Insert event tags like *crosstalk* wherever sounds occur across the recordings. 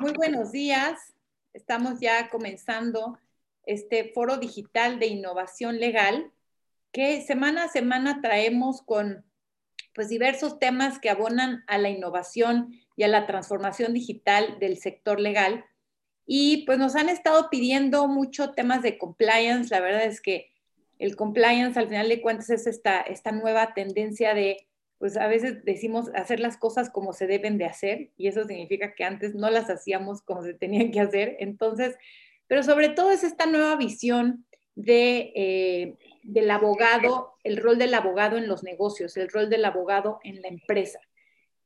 Muy buenos días. Estamos ya comenzando este foro digital de innovación legal que semana a semana traemos con pues diversos temas que abonan a la innovación y a la transformación digital del sector legal. Y pues nos han estado pidiendo mucho temas de compliance. La verdad es que el compliance al final de cuentas es esta, esta nueva tendencia de pues a veces decimos hacer las cosas como se deben de hacer y eso significa que antes no las hacíamos como se tenían que hacer. Entonces, pero sobre todo es esta nueva visión de, eh, del abogado, el rol del abogado en los negocios, el rol del abogado en la empresa.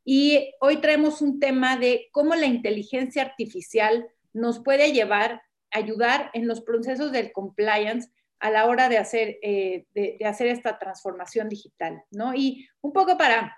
Y hoy traemos un tema de cómo la inteligencia artificial nos puede llevar, ayudar en los procesos del compliance a la hora de hacer, eh, de, hacer esta transformación digital, ¿no? Y un poco para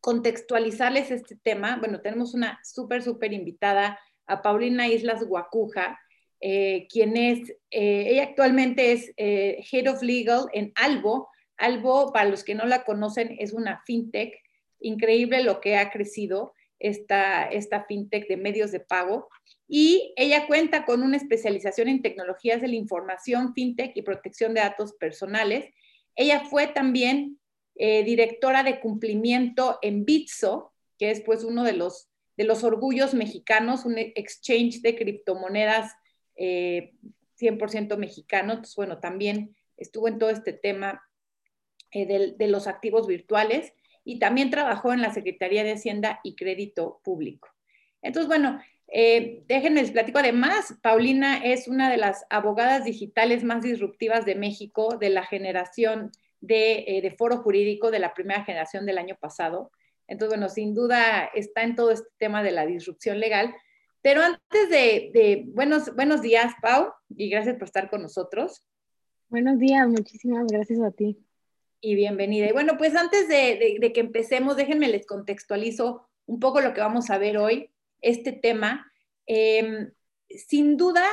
contextualizarles este tema, bueno, tenemos una súper, súper invitada a Paulina Islas Guacuja, eh, quien es, eh, ella actualmente es Head of Legal en Albo. Albo, para los que no la conocen, es una fintech, increíble lo que ha crecido esta, esta fintech de medios de pago y ella cuenta con una especialización en tecnologías de la información, fintech y protección de datos personales. Ella fue también eh, directora de cumplimiento en Bitso, que es pues uno de los, de los orgullos mexicanos, un exchange de criptomonedas 100% eh, mexicano. Entonces, bueno, también estuvo en todo este tema eh, de los activos virtuales y también trabajó en la Secretaría de Hacienda y Crédito Público. Entonces, bueno, eh, déjenme les platico. Además, Paulina es una de las abogadas digitales más disruptivas de México, de la generación de, eh, foro jurídico de la primera generación del año pasado. Entonces, bueno, sin duda está en todo este tema de la disrupción legal. Pero antes de, buenos, buenos días, Pau, y gracias por estar con nosotros. Buenos días, muchísimas gracias a ti. Y bienvenida. Y bueno, pues antes de, que empecemos, déjenme les contextualizo un poco lo que vamos a ver hoy este tema. Em, sin duda,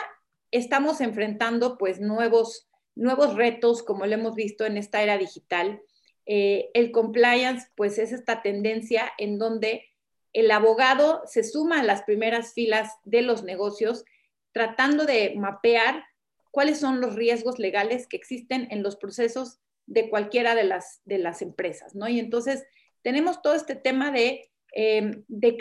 estamos enfrentando pues nuevos, nuevos retos, como lo hemos visto en esta era digital. Eh, el compliance, pues es esta tendencia en donde el abogado se suma a las primeras filas de los negocios, tratando de mapear cuáles son los riesgos legales que existen en los procesos de cualquiera de las, de las empresas, ¿no? Y entonces tenemos todo este tema de Em, de,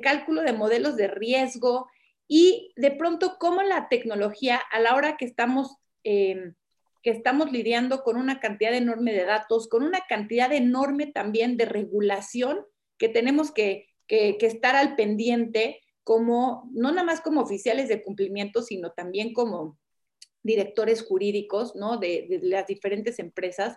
cálculo de modelos de riesgo y de pronto cómo la tecnología a la hora que estamos, em, que estamos lidiando con una cantidad enorme de datos, con una cantidad enorme también de regulación que tenemos que, que, estar al pendiente como, no nada más como oficiales de cumplimiento, sino también como directores jurídicos, ¿no? De, de, las diferentes empresas.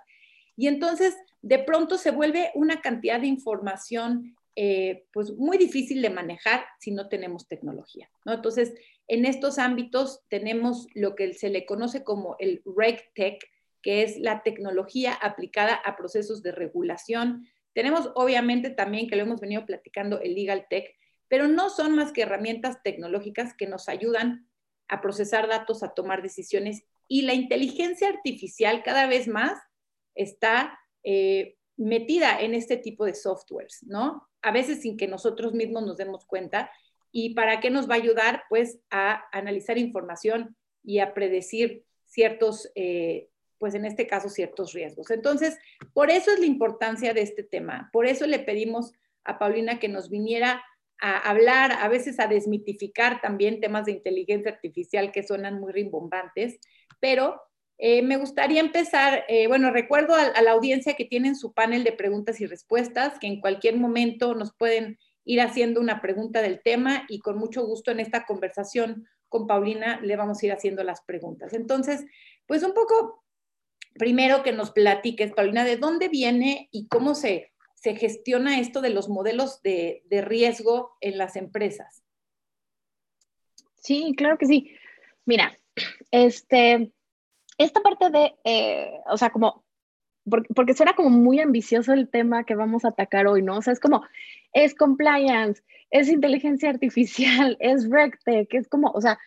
Y entonces, de pronto se vuelve una cantidad de información eh, pues muy difícil de manejar si no tenemos tecnología, ¿no? Entonces, en estos ámbitos tenemos lo que se le conoce como el RegTech, que es la tecnología aplicada a procesos de regulación. Tenemos obviamente también, que lo hemos venido platicando, el Legal Tech, pero no son más que herramientas tecnológicas que nos ayudan a procesar datos, a tomar decisiones y la inteligencia artificial cada vez más está eh, metida en este tipo de softwares, ¿no? A veces sin que nosotros mismos nos demos cuenta. ¿Y para qué nos va a ayudar? Pues a analizar información y a predecir ciertos, eh, pues en este caso, ciertos riesgos. Entonces, por eso es la importancia de este tema. Por eso le pedimos a Paulina que nos viniera a hablar, a veces a desmitificar también temas de inteligencia artificial que suenan muy rimbombantes, pero eh, me gustaría empezar, eh, bueno, recuerdo a, la audiencia que tienen su panel de preguntas y respuestas, que en cualquier momento nos pueden ir haciendo una pregunta del tema y con mucho gusto en esta conversación con Paulina le vamos a ir haciendo las preguntas. Entonces, pues un poco, primero que nos platiques, Paulina, de dónde viene y cómo se, se gestiona esto de los modelos de, de riesgo en las empresas. Sí, claro que sí. Mira, *clears throat* este, esta parte de, eh, o sea, como, porque, porque, suena como muy ambicioso el tema que vamos a atacar hoy, ¿no? O sea, es como, es compliance, es inteligencia *laughs* artificial, es RegTech, es como, o sea,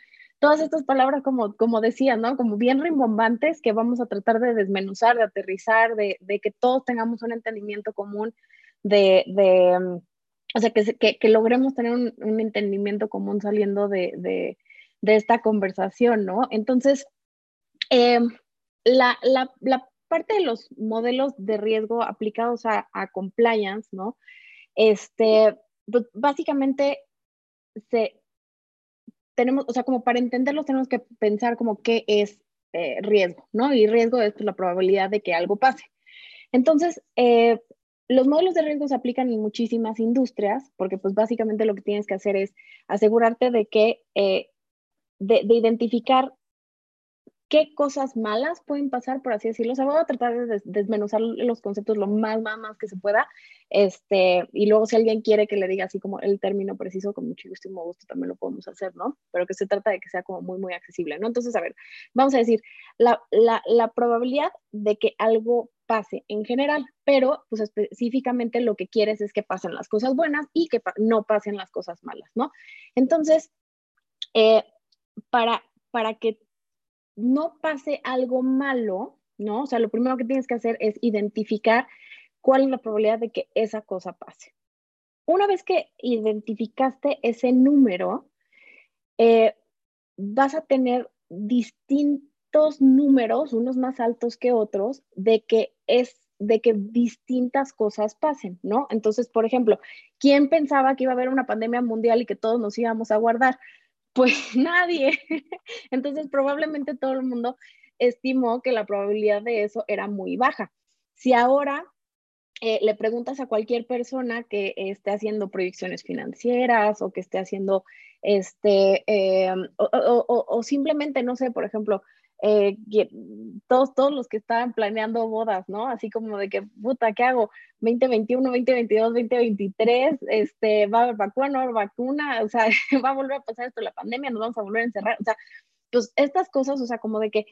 todas estas palabras, como, como decía, ¿no? Como bien rimbombantes que vamos a tratar de desmenuzar, de aterrizar, de, de que todos tengamos un entendimiento común de, de, o sea, que, que, logremos tener un, entendimiento común saliendo de, de, esta conversación, ¿no? Entonces, eh, la, la, la, parte de los modelos de riesgo aplicados a, a compliance, ¿no? Este, pues, básicamente se, tenemos, o sea, como para entenderlos tenemos que pensar como qué es eh, riesgo, ¿no? Y riesgo es pues, la probabilidad de que algo pase. Entonces, eh, los modelos de riesgo se aplican en muchísimas industrias, porque pues básicamente lo que tienes que hacer es asegurarte de que, eh, de, identificar qué cosas malas pueden pasar, por así decirlo. O sea, voy a tratar de desmenuzar los conceptos lo más, más, más que se pueda. Este, y luego si alguien quiere que le diga así como el término preciso, con muchísimo gusto también lo podemos hacer, ¿no? Pero que se trata de que sea como muy, muy accesible, ¿no? Entonces, a ver, vamos a decir, la, la, la probabilidad de que algo pase en general, pero pues específicamente lo que quieres es que pasen las cosas buenas y que no pasen las cosas malas, ¿no? Entonces, eh, para, para que no pase algo malo, ¿no? O sea, lo primero que tienes que hacer es identificar cuál es la probabilidad de que esa cosa pase. Una vez que identificaste ese número, eh, vas a tener distintos números, unos más altos que otros, de que es de que distintas cosas pasen, ¿no? Entonces, por ejemplo, ¿quién pensaba que iba a haber una pandemia mundial y que todos nos íbamos a guardar? Pues *laughs* nadie. Entonces, probablemente todo el mundo estimó que la probabilidad de eso era muy baja. Si ahora eh, le preguntas a cualquier persona que esté haciendo proyecciones financieras o que esté haciendo, este, eh, o, simplemente, no sé, por ejemplo, eh, todos, todos los que estaban planeando bodas, ¿no? Así como de que, puta, ¿qué hago? 2021, 2022, 2023, este, va a haber vacuna, no va a haber vacuna, o sea, *laughs* va a volver a pasar esto, la pandemia, nos vamos a volver a encerrar, o sea, pues estas cosas, o sea, como de que,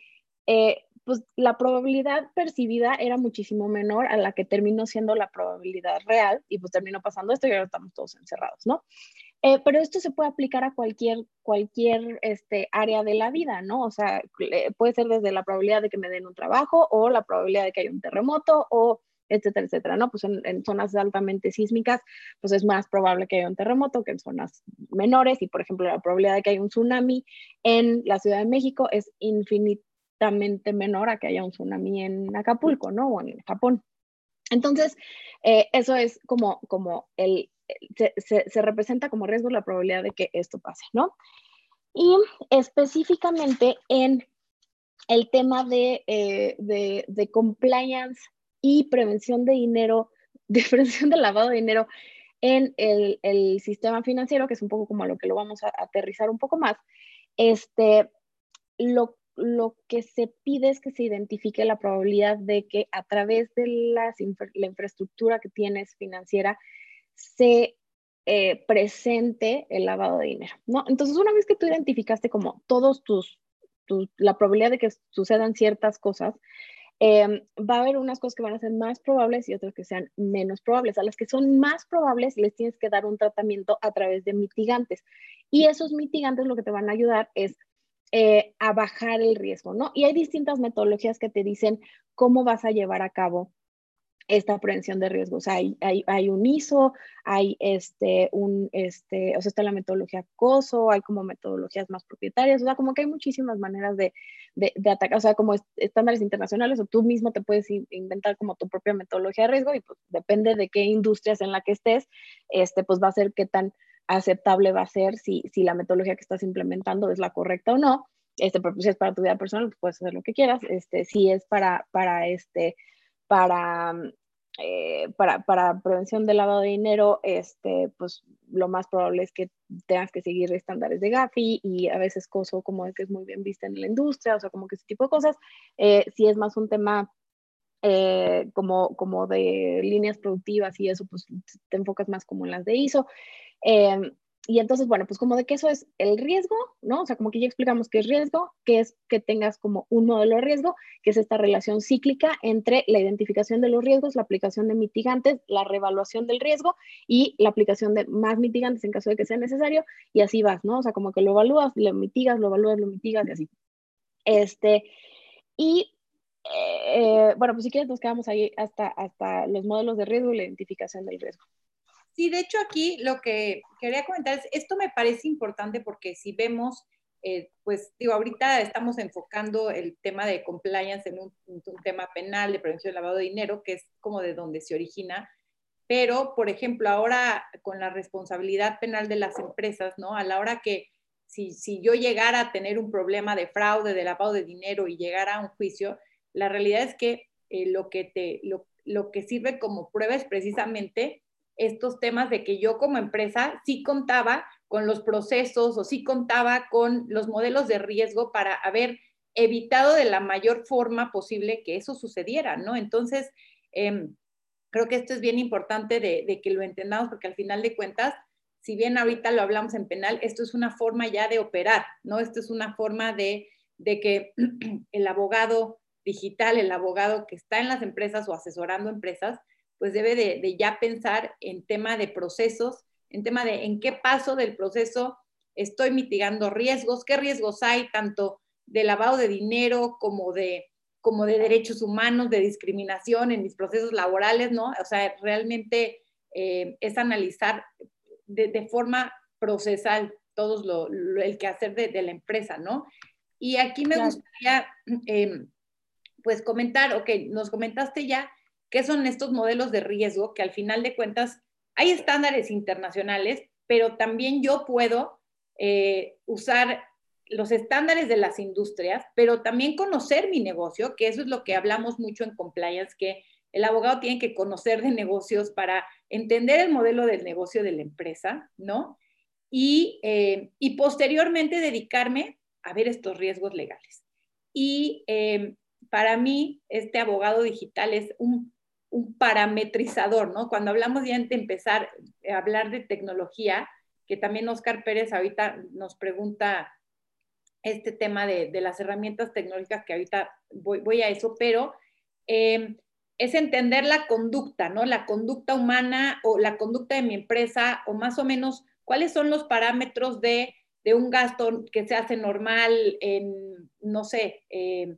eh, pues la probabilidad percibida era muchísimo menor a la que terminó siendo la probabilidad real y pues terminó pasando esto y ahora estamos todos encerrados, ¿no? Eh, pero esto se puede aplicar a cualquier, cualquier este, área de la vida, ¿no? O sea, puede ser desde la probabilidad de que me den un trabajo o la probabilidad de que haya un terremoto o etcétera, etcétera, ¿no? Pues en, zonas altamente sísmicas, pues es más probable que haya un terremoto que en zonas menores y, por ejemplo, la probabilidad de que haya un tsunami en la Ciudad de México es infinitamente menor a que haya un tsunami en Acapulco, ¿no? O en Japón. Entonces, eh, eso es como, como el, se, representa como riesgo la probabilidad de que esto pase, ¿no? Y específicamente en el tema de, eh, de, compliance y prevención de dinero, *laughs* de prevención del lavado de dinero en el, sistema financiero, que es un poco como lo que lo vamos a aterrizar un poco más, este, lo, lo que se pide es que se identifique la probabilidad de que a través de la infraestructura que tienes financiera se eh, presente el lavado de dinero, ¿no? Entonces, una vez que tú identificaste como todos tus, la probabilidad de que sucedan ciertas cosas, em, va a haber unas cosas que van a ser más probables y otras que sean menos probables. A las que son más probables les tienes que dar un tratamiento a través de mitigantes. Y esos mitigantes lo que te van a ayudar es eh, a bajar el riesgo, ¿no? Y hay distintas metodologías que te dicen cómo vas a llevar a cabo esta prevención de riesgos. Hay, hay, hay, un ISO, hay este, un, este, o sea, está la metodología COSO, hay como metodologías más propietarias, o sea, como que hay muchísimas maneras de, de, de atacar, o sea, como estándares internacionales, o tú mismo te puedes inventar como tu propia metodología de riesgo y pues depende de qué industrias en la que estés, este, pues va a ser qué tan aceptable va a ser si, si la metodología que estás implementando es la correcta o no. Este, pues, si es para tu vida personal, pues puedes hacer lo que quieras. Este, si es para, para este, para eh, para, para, prevención del lavado de dinero, este, pues lo más probable es que tengas que seguir estándares de Gafi y a veces coso como que es muy bien vista en la industria, o sea, como que ese tipo de cosas. Eh, si es más un tema eh, como, como de líneas productivas y eso, pues te enfocas más como en las de ISO. Eh, y entonces, bueno, pues como de que eso es el riesgo, ¿no? O sea, como que ya explicamos qué es riesgo, que es que tengas como un modelo de riesgo, que es esta relación cíclica entre la identificación de los riesgos, la aplicación de mitigantes, la revaluación del riesgo y la aplicación de más mitigantes en caso de que sea necesario, y así vas, ¿no? O sea, como que lo evalúas, lo mitigas, lo evalúas, lo mitigas y así. Este, y eh, bueno, pues si quieres nos quedamos ahí hasta, hasta los modelos de riesgo y la identificación del riesgo. Sí, de hecho aquí lo que quería comentar es, esto me parece importante porque si vemos, eh, pues digo, ahorita estamos enfocando el tema de compliance en un, tema penal de prevención de lavado de dinero, que es como de donde se origina, pero, por ejemplo, ahora con la responsabilidad penal de las empresas, ¿no? A la hora que si, si yo llegara a tener un problema de fraude, de lavado de dinero y llegara a un juicio, la realidad es que eh, lo, que te, lo, lo que sirve como prueba es precisamente estos temas de que yo como empresa sí contaba con los procesos o sí contaba con los modelos de riesgo para haber evitado de la mayor forma posible que eso sucediera, ¿no? Entonces, em, creo que esto es bien importante de, que lo entendamos porque al final de cuentas, si bien ahorita lo hablamos en penal, esto es una forma ya de operar, ¿no? Esto es una forma de, de que *clears throat* el abogado digital, el abogado que está en las empresas o asesorando empresas, pues debe de, ya pensar en tema de procesos, en tema de en qué paso del proceso estoy mitigando riesgos, qué riesgos hay tanto de lavado de dinero como de, como de derechos humanos, de discriminación en mis procesos laborales, ¿no? O sea, realmente eh, es analizar de, forma procesal todo lo, el quehacer de, de la empresa, ¿no? Y aquí me gustaría eh, pues comentar, ok, nos comentaste ya qué son estos modelos de riesgo, que al final de cuentas hay estándares internacionales, pero también yo puedo eh, usar los estándares de las industrias, pero también conocer mi negocio, que eso es lo que hablamos mucho en compliance, que el abogado tiene que conocer de negocios para entender el modelo del negocio de la empresa, ¿no? Y, eh, y posteriormente dedicarme a ver estos riesgos legales. Y eh, para mí, este abogado digital es un, parametrizador, ¿no? Cuando hablamos ya de empezar a hablar de tecnología, que también Oscar Pérez ahorita nos pregunta este tema de, las herramientas tecnológicas, que ahorita voy, a eso, pero em, es entender la conducta, ¿no? La conducta humana o la conducta de mi empresa, o más o menos cuáles son los parámetros de, un gasto que se hace normal en, no sé, eh,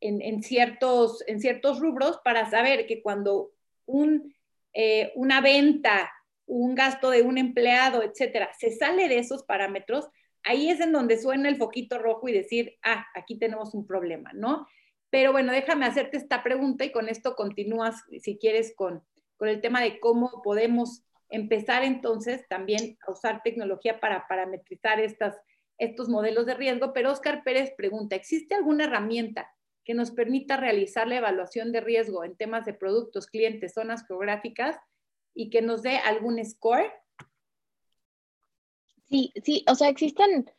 en, ciertos, en ciertos rubros para saber que cuando un, eh, una venta, un gasto de un empleado, etcétera, se sale de esos parámetros, ahí es en donde suena el foquito rojo y decir, ah, aquí tenemos un problema, ¿no? Pero bueno, déjame hacerte esta pregunta y con esto continúas, si quieres, con, con el tema de cómo podemos empezar entonces también a usar tecnología para parametrizar estas, estos modelos de riesgo. Pero Oscar Pérez pregunta, ¿existe alguna herramienta que nos permita realizar la evaluación de riesgo en temas de productos, clientes, zonas geográficas y que nos dé algún score? Sí, sí, o sea, existen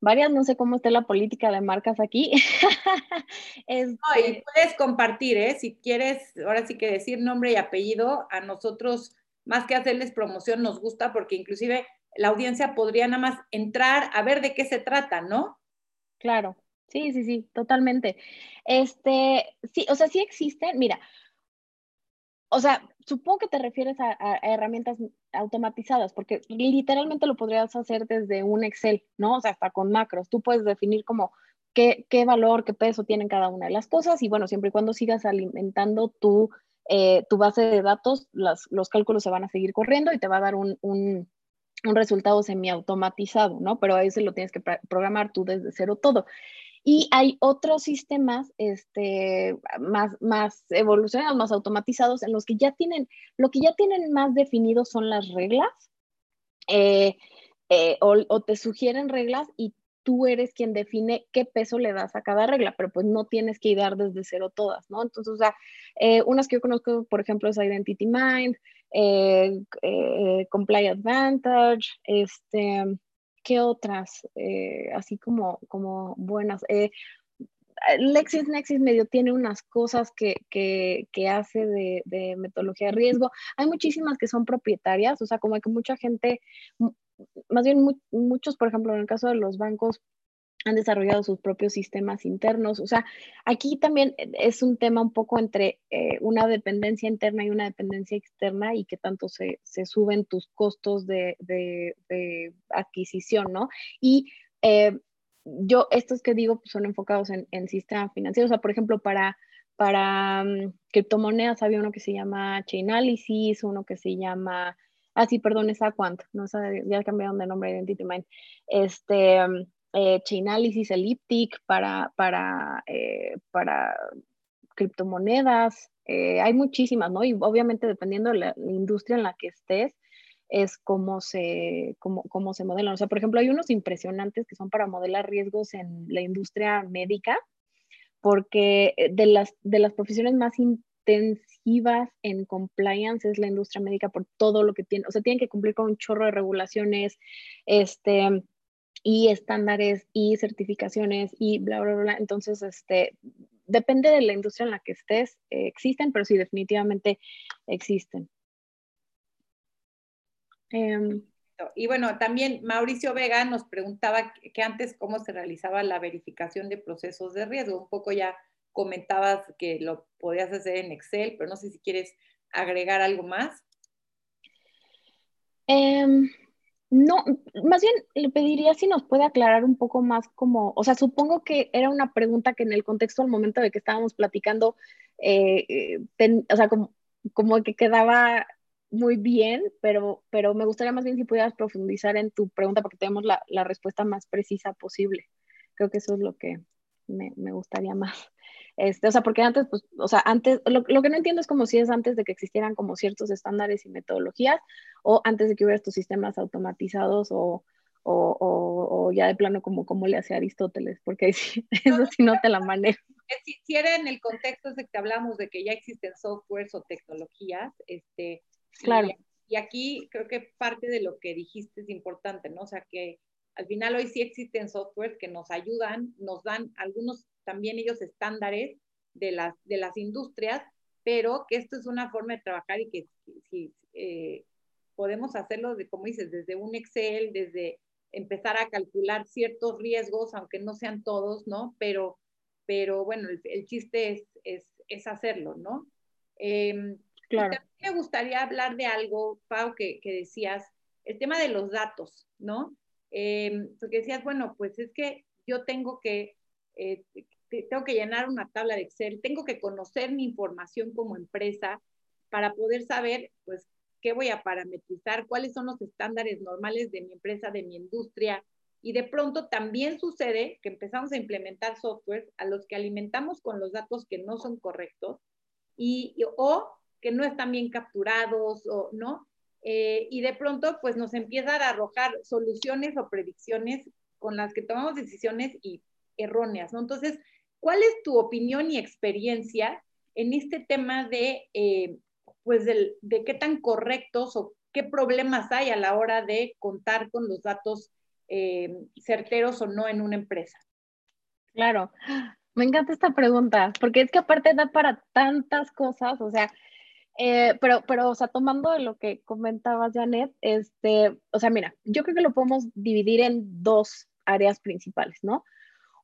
varias, no sé cómo está la política de marcas aquí. *laughs* Este puedes compartir, ¿eh? Si quieres, ahora sí que decir nombre y apellido, a nosotros, más que hacerles promoción, nos gusta porque inclusive la audiencia podría nada más entrar a ver de qué se trata, ¿no? Claro. Sí, sí, sí, totalmente. Este, sí, o sea, sí existen, mira, o sea, supongo que te refieres a, herramientas automatizadas, porque literalmente lo podrías hacer desde un Excel, ¿no? O sea, hasta con macros. Tú puedes definir como qué, valor, qué peso tienen cada una de las cosas y bueno, siempre y cuando sigas alimentando tu, eh, tu base de datos, los cálculos se van a seguir corriendo y te va a dar un, un, un resultado semiautomatizado, ¿no? Pero a ese lo tienes que programar tú desde cero todo. Y hay otros sistemas este, más, más evolucionados, más automatizados, en los que ya tienen, lo que ya tienen más definido son las reglas, eh, eh, o, te sugieren reglas y tú eres quien define qué peso le das a cada regla, pero pues no tienes que dar desde cero todas, ¿no? Entonces, o sea, eh, unas que yo conozco, por ejemplo, es Identity Mind, Comply Advantage, este, ¿Qué otras? Eh, así como, como buenas. Eh, LexisNexis medio tiene unas cosas que, que, que hace de, de, metodología de riesgo. Hay muchísimas que son propietarias, o sea, como que mucha gente, más bien muchos, por ejemplo, en el caso de los bancos, han desarrollado sus propios sistemas internos. O sea, aquí también es un tema un poco entre eh, una dependencia interna y una dependencia externa y que tanto se, suben tus costos de, adquisición, ¿no? Y eh, yo, estos que digo, pues son enfocados en, en sistemas financieros. O sea, por ejemplo, para, para mm, criptomonedas había uno que se llama Chainalysis, uno que se llama ah, sí, perdón, es Aquant, no sé, ya cambiaron de nombre Identity Mind, este, eh, Chainalysis, Elliptic para, para, eh, para criptomonedas, eh, hay muchísimas, ¿no? Y obviamente dependiendo de la, industria en la que estés, es cómo se, cómo, cómo se modelan. O sea, por ejemplo, hay unos impresionantes que son para modelar riesgos en la industria médica, porque eh, de las, de las profesiones más intensivas en compliance es la industria médica por todo lo que tiene, o sea, tienen que cumplir con un chorro de regulaciones, este, y estándares y certificaciones y bla, bla, bla. Entonces, este, depende de la industria en la que estés, eh, existen, pero sí, definitivamente existen. Em, y bueno, también Mauricio Vega nos preguntaba que antes cómo se realizaba la verificación de procesos de riesgo. Un poco ya comentabas que lo podías hacer en Excel, pero no sé si quieres agregar algo más. Um, no, más bien le pediría si nos puede aclarar un poco más como, o sea, supongo que era una pregunta que en el contexto al momento de que estábamos platicando, eh, eh, o sea, como, que quedaba muy bien, pero, pero me gustaría más bien si pudieras profundizar en tu pregunta porque tenemos la, la respuesta más precisa posible. Creo que eso es lo que me, me gustaría más. Este, o sea, porque antes, pues, o sea, antes, lo, lo, que no entiendo es como si es antes de que existieran como ciertos estándares y metodologías o antes de que hubiera estos sistemas automatizados o, o, o, o ya de plano como, como le hacía Aristóteles, porque sí, *laughs* eso sí no te la manejo. Si, si era en el contexto de que hablamos de que ya existen softwares o tecnologías, este, claro. Y, y aquí creo que parte de lo que dijiste es importante, ¿no? O sea, que al final hoy sí existen softwares que nos ayudan, nos dan algunos también ellos estándares de las, de las industrias, pero que esto es una forma de trabajar y que si eh, podemos hacerlo, de, como dices, desde un Excel, desde empezar a calcular ciertos riesgos, aunque no sean todos, ¿no? Pero, pero bueno, el, el chiste es, es, es, hacerlo, ¿no? Eh, claro. me gustaría hablar de algo, Pau, que, que, decías, el tema de los datos, ¿no? Eh, porque decías, bueno, pues es que yo tengo que eh, tengo que llenar una tabla de Excel, tengo que conocer mi información como empresa para poder saber, pues, qué voy a parametrizar, cuáles son los estándares normales de mi empresa, de mi industria. Y de pronto también sucede que empezamos a implementar software a los que alimentamos con los datos que no son correctos y, o que no están bien capturados o no. Eh, y de pronto, pues nos empiezan a arrojar soluciones o predicciones con las que tomamos decisiones y erróneas, ¿no? Entonces, ¿cuál es tu opinión y experiencia en este tema de, eh, pues, del, de qué tan correctos o qué problemas hay a la hora de contar con los datos eh, certeros o no en una empresa? Claro, me encanta esta pregunta, porque es que aparte da para tantas cosas, o sea, eh, pero, pero, o sea, tomando lo que comentabas, Janet, este, o sea, mira, yo creo que lo podemos dividir en dos áreas principales, ¿no?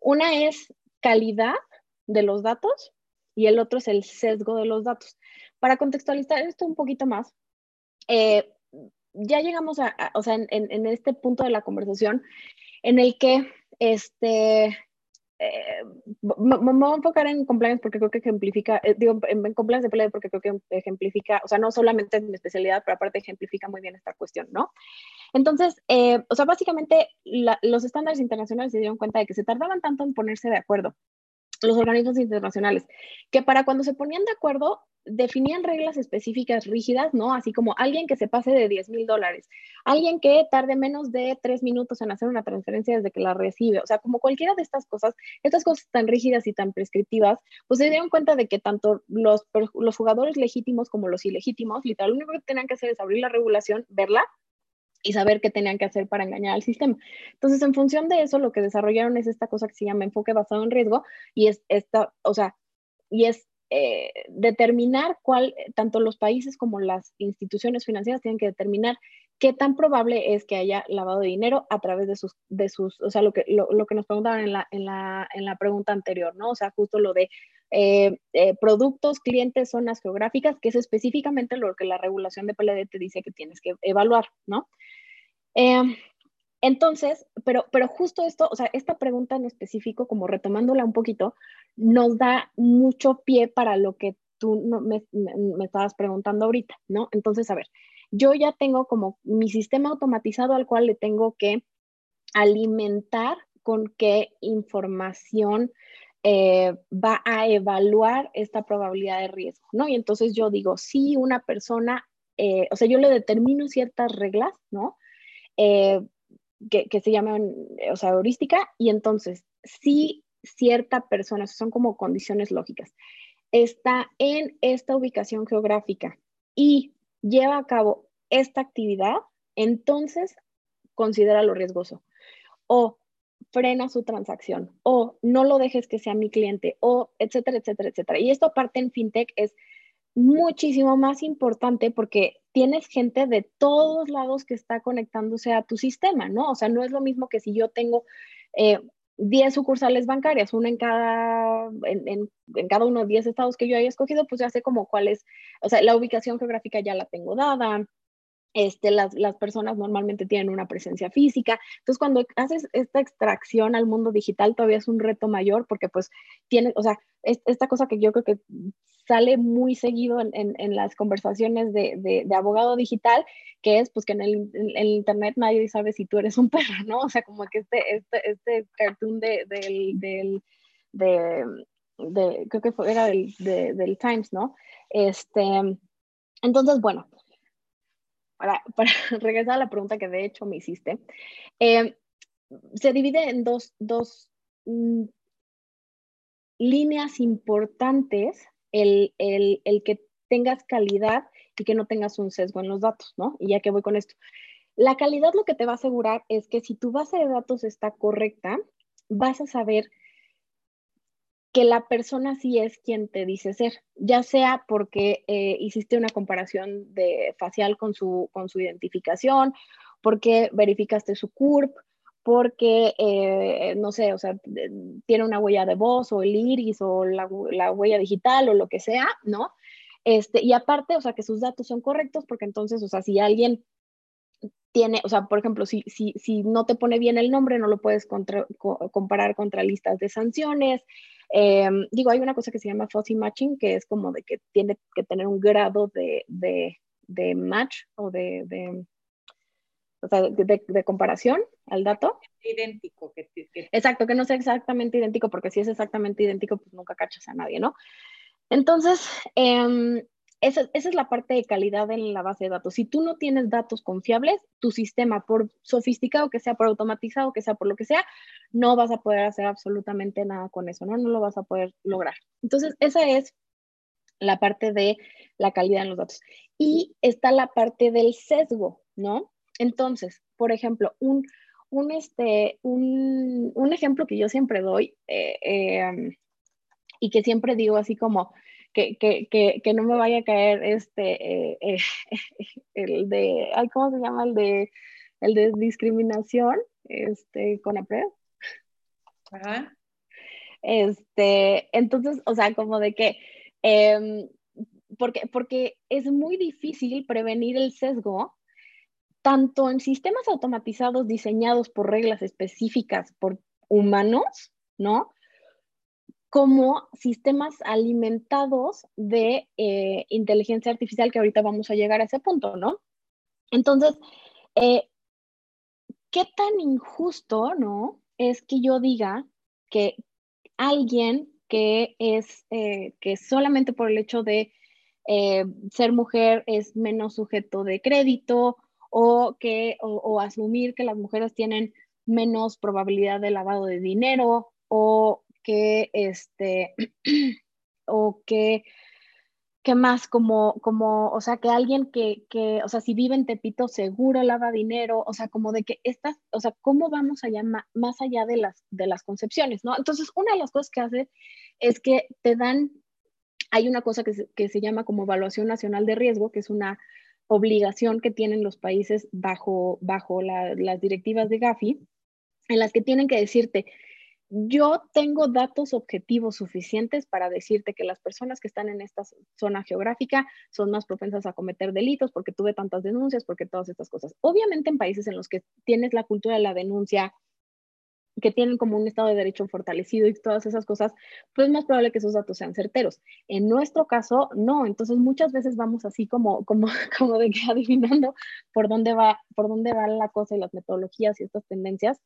Una es calidad de los datos y el otro es el sesgo de los datos. Para contextualizar esto un poquito más, eh, ya llegamos a, o sea, en, en, este punto de la conversación en el que este, eh, me, voy a enfocar en compliance porque creo que ejemplifica, eh, digo, en, en compliance de PLD porque creo que ejemplifica, o sea, no solamente es mi especialidad, pero aparte ejemplifica muy bien esta cuestión, ¿no? Entonces, eh, o sea, básicamente los estándares internacionales se dieron cuenta de que se tardaban tanto en ponerse de acuerdo los organismos internacionales, que para cuando se ponían de acuerdo definían reglas específicas rígidas, ¿no? Así como alguien que se pase de 10 mil dólares, alguien que tarde menos de tres minutos en hacer una transferencia desde que la recibe, o sea, como cualquiera de estas cosas, estas cosas tan rígidas y tan prescriptivas, pues se dieron cuenta de que tanto los, los jugadores legítimos como los ilegítimos, literal, lo único que tenían que hacer es abrir la regulación, verla y saber qué tenían que hacer para engañar al sistema. Entonces, en función de eso, lo que desarrollaron es esta cosa que se llama enfoque basado en riesgo y es esta, o sea, y es eh, determinar cuál, tanto los países como las instituciones financieras tienen que determinar qué tan probable es que haya lavado de dinero a través de sus, de sus o sea, lo que, lo, lo que nos preguntaban en la, en, la, en la pregunta anterior, ¿no? O sea, justo lo de eh, eh, productos, clientes, zonas geográficas, que es específicamente lo que la regulación de PLD te dice que tienes que evaluar, ¿no? Eh, entonces, pero, pero justo esto, o sea, esta pregunta en específico, como retomándola un poquito, nos da mucho pie para lo que tú me, me, estabas preguntando ahorita, ¿no? Entonces, a ver, yo ya tengo como mi sistema automatizado al cual le tengo que alimentar con qué información eh, va a evaluar esta probabilidad de riesgo, ¿no? Y entonces yo digo, si una persona, eh, o sea, yo le determino ciertas reglas, ¿no? Eh, que, se llaman, o sea, heurística, y entonces, si cierta persona, son como condiciones lógicas, está en esta ubicación geográfica y lleva a cabo esta actividad, entonces considera lo riesgoso. O frena su transacción, o no lo dejes que sea mi cliente, o etcétera, etcétera, etcétera. Y esto aparte en FinTech es muchísimo más importante porque tienes gente de todos lados que está conectándose a tu sistema, ¿no? O sea, no es lo mismo que si yo tengo eh, 10 sucursales bancarias, una en cada, en, en, cada uno de 10 estados que yo haya escogido, pues ya sé como cuál es, o sea, la ubicación geográfica ya la tengo dada, este, las, las, personas normalmente tienen una presencia física. Entonces, cuando haces esta extracción al mundo digital, todavía es un reto mayor porque pues tiene, o sea, esta cosa que yo creo que sale muy seguido en, en, las conversaciones de, de, abogado digital, que es pues que en el, internet nadie sabe si tú eres un *laughs* perro, ¿no? O sea, como que este, este, este cartoon de, del, de, creo que era del, del Times, ¿no? Este, entonces, bueno, para, *laughs* para, regresar a la pregunta que de hecho me hiciste, eh, se divide en dos, dos mm, líneas importantes el, el, el que tengas calidad y que no tengas un sesgo en los datos, ¿no? Y ya que voy con esto. La calidad lo que te va a asegurar es que si tu base de datos está correcta, vas a saber que la persona sí es quien te dice ser, ya sea porque eh, hiciste una comparación de facial con su, con su identificación, porque verificaste su CURP, porque, eh, no sé, o sea, tiene una huella de voz o el iris o la, la, huella digital o lo que sea, ¿no? Este, y aparte, o sea, que sus datos son correctos, porque entonces, o sea, si alguien tiene, o sea, por ejemplo, si, si, si no te pone bien el nombre, no lo puedes contra, co comparar contra listas de sanciones. Eh, digo, hay una cosa que se llama fuzzy matching, que es como de que tiene que tener un grado de, de, de match o de, de o sea, de, de, comparación al dato. Idéntico. Que, Exacto, que no sea exactamente idéntico, porque si es exactamente idéntico, pues nunca cachas a nadie, ¿no? Entonces, eh, esa, es la parte de calidad en la base de datos. Si tú no tienes datos confiables, tu sistema, por sofisticado que sea, por automatizado que sea, por lo que sea, no vas a poder hacer absolutamente nada con eso, ¿no? No lo vas a poder lograr. Entonces, esa es la parte de la calidad en los datos. Y está la parte del sesgo, ¿no? Entonces, por ejemplo, un, un, este, un, un ejemplo que yo siempre doy eh, eh, y que siempre digo así como que, que, que, que no me vaya a caer este, eh, *laughs* el de, ay, ¿cómo se llama? El de, el de discriminación, este, con APRED. Ajá. Este, entonces, o sea, como de que, em, porque, porque es muy difícil prevenir el sesgo tanto en sistemas automatizados diseñados por reglas específicas por humanos, ¿no? Como sistemas alimentados de eh, inteligencia artificial, que ahorita vamos a llegar a ese punto, ¿no? Entonces, eh, ¿qué tan injusto, ¿no? Es que yo diga que alguien que es, eh, que solamente por el hecho de ser mujer es menos sujeto de crédito o, que, o, asumir que las mujeres tienen menos probabilidad de lavado de dinero o que, este, *clears throat* o que, ¿qué más? Como, como, o sea, que alguien que, que, o sea, si vive en Tepito seguro lava dinero, o sea, como de que estas, o sea, ¿cómo vamos allá más allá de las, de las concepciones, ¿no? Entonces, una de las cosas que hace es que te dan, hay una cosa que que se llama como evaluación nacional de riesgo, que es una obligación que tienen los países bajo, bajo las directivas de Gafi, en las que tienen que decirte, yo tengo datos objetivos suficientes para decirte que las personas que están en esta zona geográfica son más propensas a cometer delitos porque tuve tantas denuncias, porque todas estas cosas. Obviamente en países en los que tienes la cultura de la denuncia que tienen como un Estado de Derecho fortalecido y todas esas cosas, pues es más probable que esos datos sean certeros. En nuestro caso, no. Entonces, muchas veces vamos así como, como, *laughs* como de adivinando por dónde va, por dónde va la cosa y las metodologías y estas tendencias,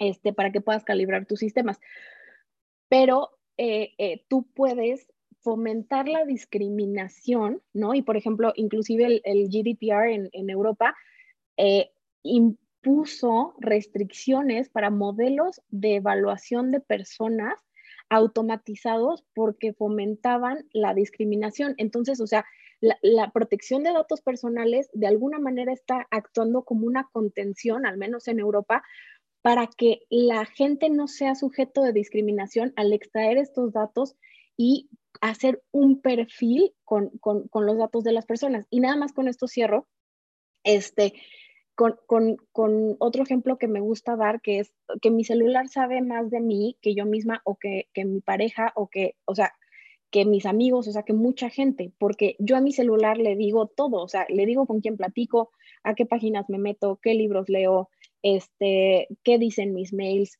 este, para que puedas calibrar tus sistemas. Pero eh, eh, tú puedes fomentar la discriminación, ¿no? Y por ejemplo, inclusive el, GDPR en, Europa eh, impuso restricciones para modelos de evaluación de personas automatizados porque fomentaban la discriminación. Entonces, o sea, la, protección de datos personales de alguna manera está actuando como una contención, al menos en Europa, para que la gente no sea sujeto de discriminación al extraer estos datos y hacer un perfil con, los datos de las personas. Y nada más con esto cierro, este, con, otro ejemplo que me gusta dar, que es que mi celular sabe más de mí que yo misma o que, que mi pareja o que, o sea, que mis amigos, o sea, que mucha gente, porque yo a mi celular le digo todo, o sea, le digo con quién platico, a qué páginas me meto, qué libros leo, este, qué dicen mis mails,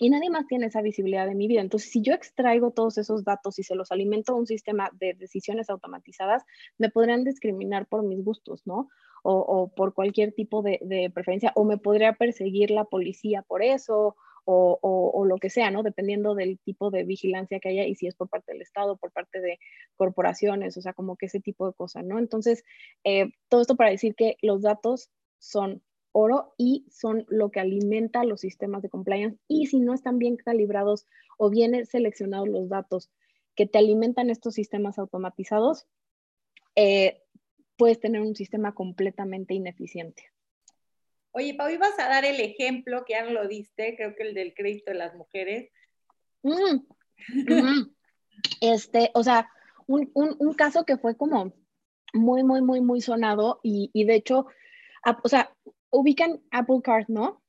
y nadie más tiene esa visibilidad de mi vida. Entonces, si yo extraigo todos esos datos y se los alimento a un sistema de decisiones automatizadas, me podrían discriminar por mis gustos, ¿no? O, por cualquier tipo de, preferencia, o me podría perseguir la policía por eso, o, o, lo que sea, ¿no? Dependiendo del tipo de vigilancia que haya y si es por parte del Estado, por parte de corporaciones, o sea, como que ese tipo de cosas, ¿no? Entonces, eh, todo esto para decir que los datos son oro y son lo que alimenta los sistemas de compliance. Y si no están bien calibrados o bien seleccionados los datos que te alimentan estos sistemas automatizados, eh, puedes tener un sistema completamente ineficiente. Oye, Pau, ibas a dar el ejemplo que ya lo diste, creo que el del crédito de las mujeres. Mm, este, o sea, un, caso que fue como muy, muy, muy, muy sonado y, y de hecho, o sea, ubican Apple Card, ¿no?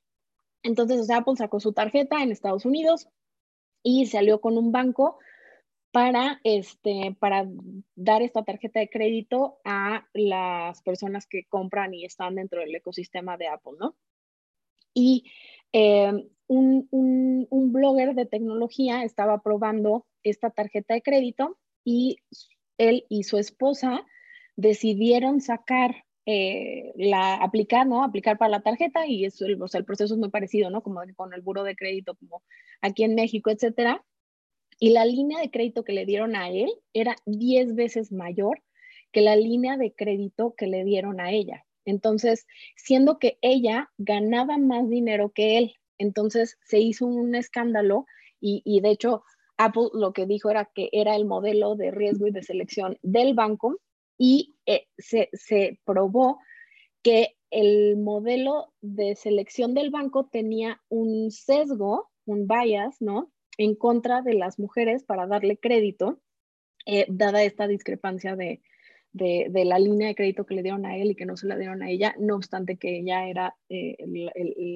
Entonces, Apple sacó su tarjeta en Estados Unidos y salió con un banco para, este, para dar esta tarjeta de crédito a las personas que compran y están dentro del ecosistema de Apple, ¿no? Y em, un, un, blogger de tecnología estaba probando esta tarjeta de crédito y él y su esposa decidieron sacar eh, la aplicar, ¿no? Aplicar para la tarjeta y eso, el, el proceso es muy parecido, ¿no? Como con el buro de crédito, como aquí en México, etcétera. Y la línea de crédito que le dieron a él era 10 veces mayor que la línea de crédito que le dieron a ella. Entonces, siendo que ella ganaba más dinero que él, entonces se hizo un escándalo y, y de hecho Apple lo que dijo era que era el modelo de riesgo y de selección del banco y eh, se, probó que el modelo de selección del banco tenía un sesgo, un bias, ¿no? En contra de las mujeres para darle crédito, eh, dada esta discrepancia de, la línea de crédito que le dieron a él y que no se la dieron a ella, no obstante que ella era eh,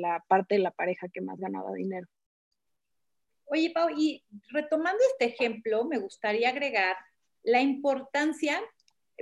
la parte de la pareja que más ganaba dinero. Oye, Pau, y retomando este ejemplo, me gustaría agregar la importancia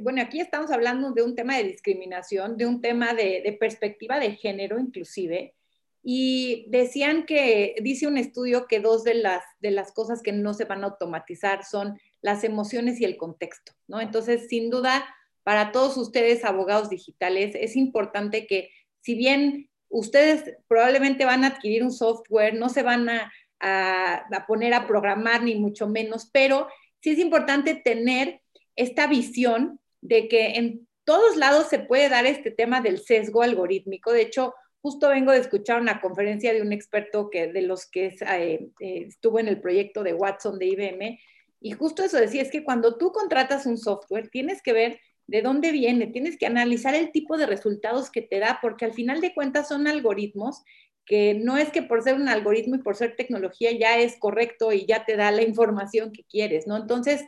bueno, aquí estamos hablando de un tema de discriminación, de un tema de, perspectiva de género inclusive, y decían que, dice un estudio que dos de las, de las cosas que no se van a automatizar son las emociones y el contexto, ¿no? Entonces, sin duda, para todos ustedes, abogados digitales, es importante que si bien ustedes probablemente van a adquirir un software, no se van a, a poner a programar ni mucho menos, pero sí es importante tener esta visión de que en todos lados se puede dar este tema del sesgo algorítmico. De hecho, justo vengo de escuchar una conferencia de un experto que de los que eh, eh, estuvo en el proyecto de Watson de IBM, y justo eso decía, es que cuando tú contratas un software, tienes que ver de dónde viene, tienes que analizar el tipo de resultados que te da, porque al final de cuentas son algoritmos que no es que por ser un algoritmo y por ser tecnología ya es correcto y ya te da la información que quieres, ¿no? Entonces,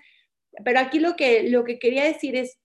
pero aquí lo que, lo que quería decir es,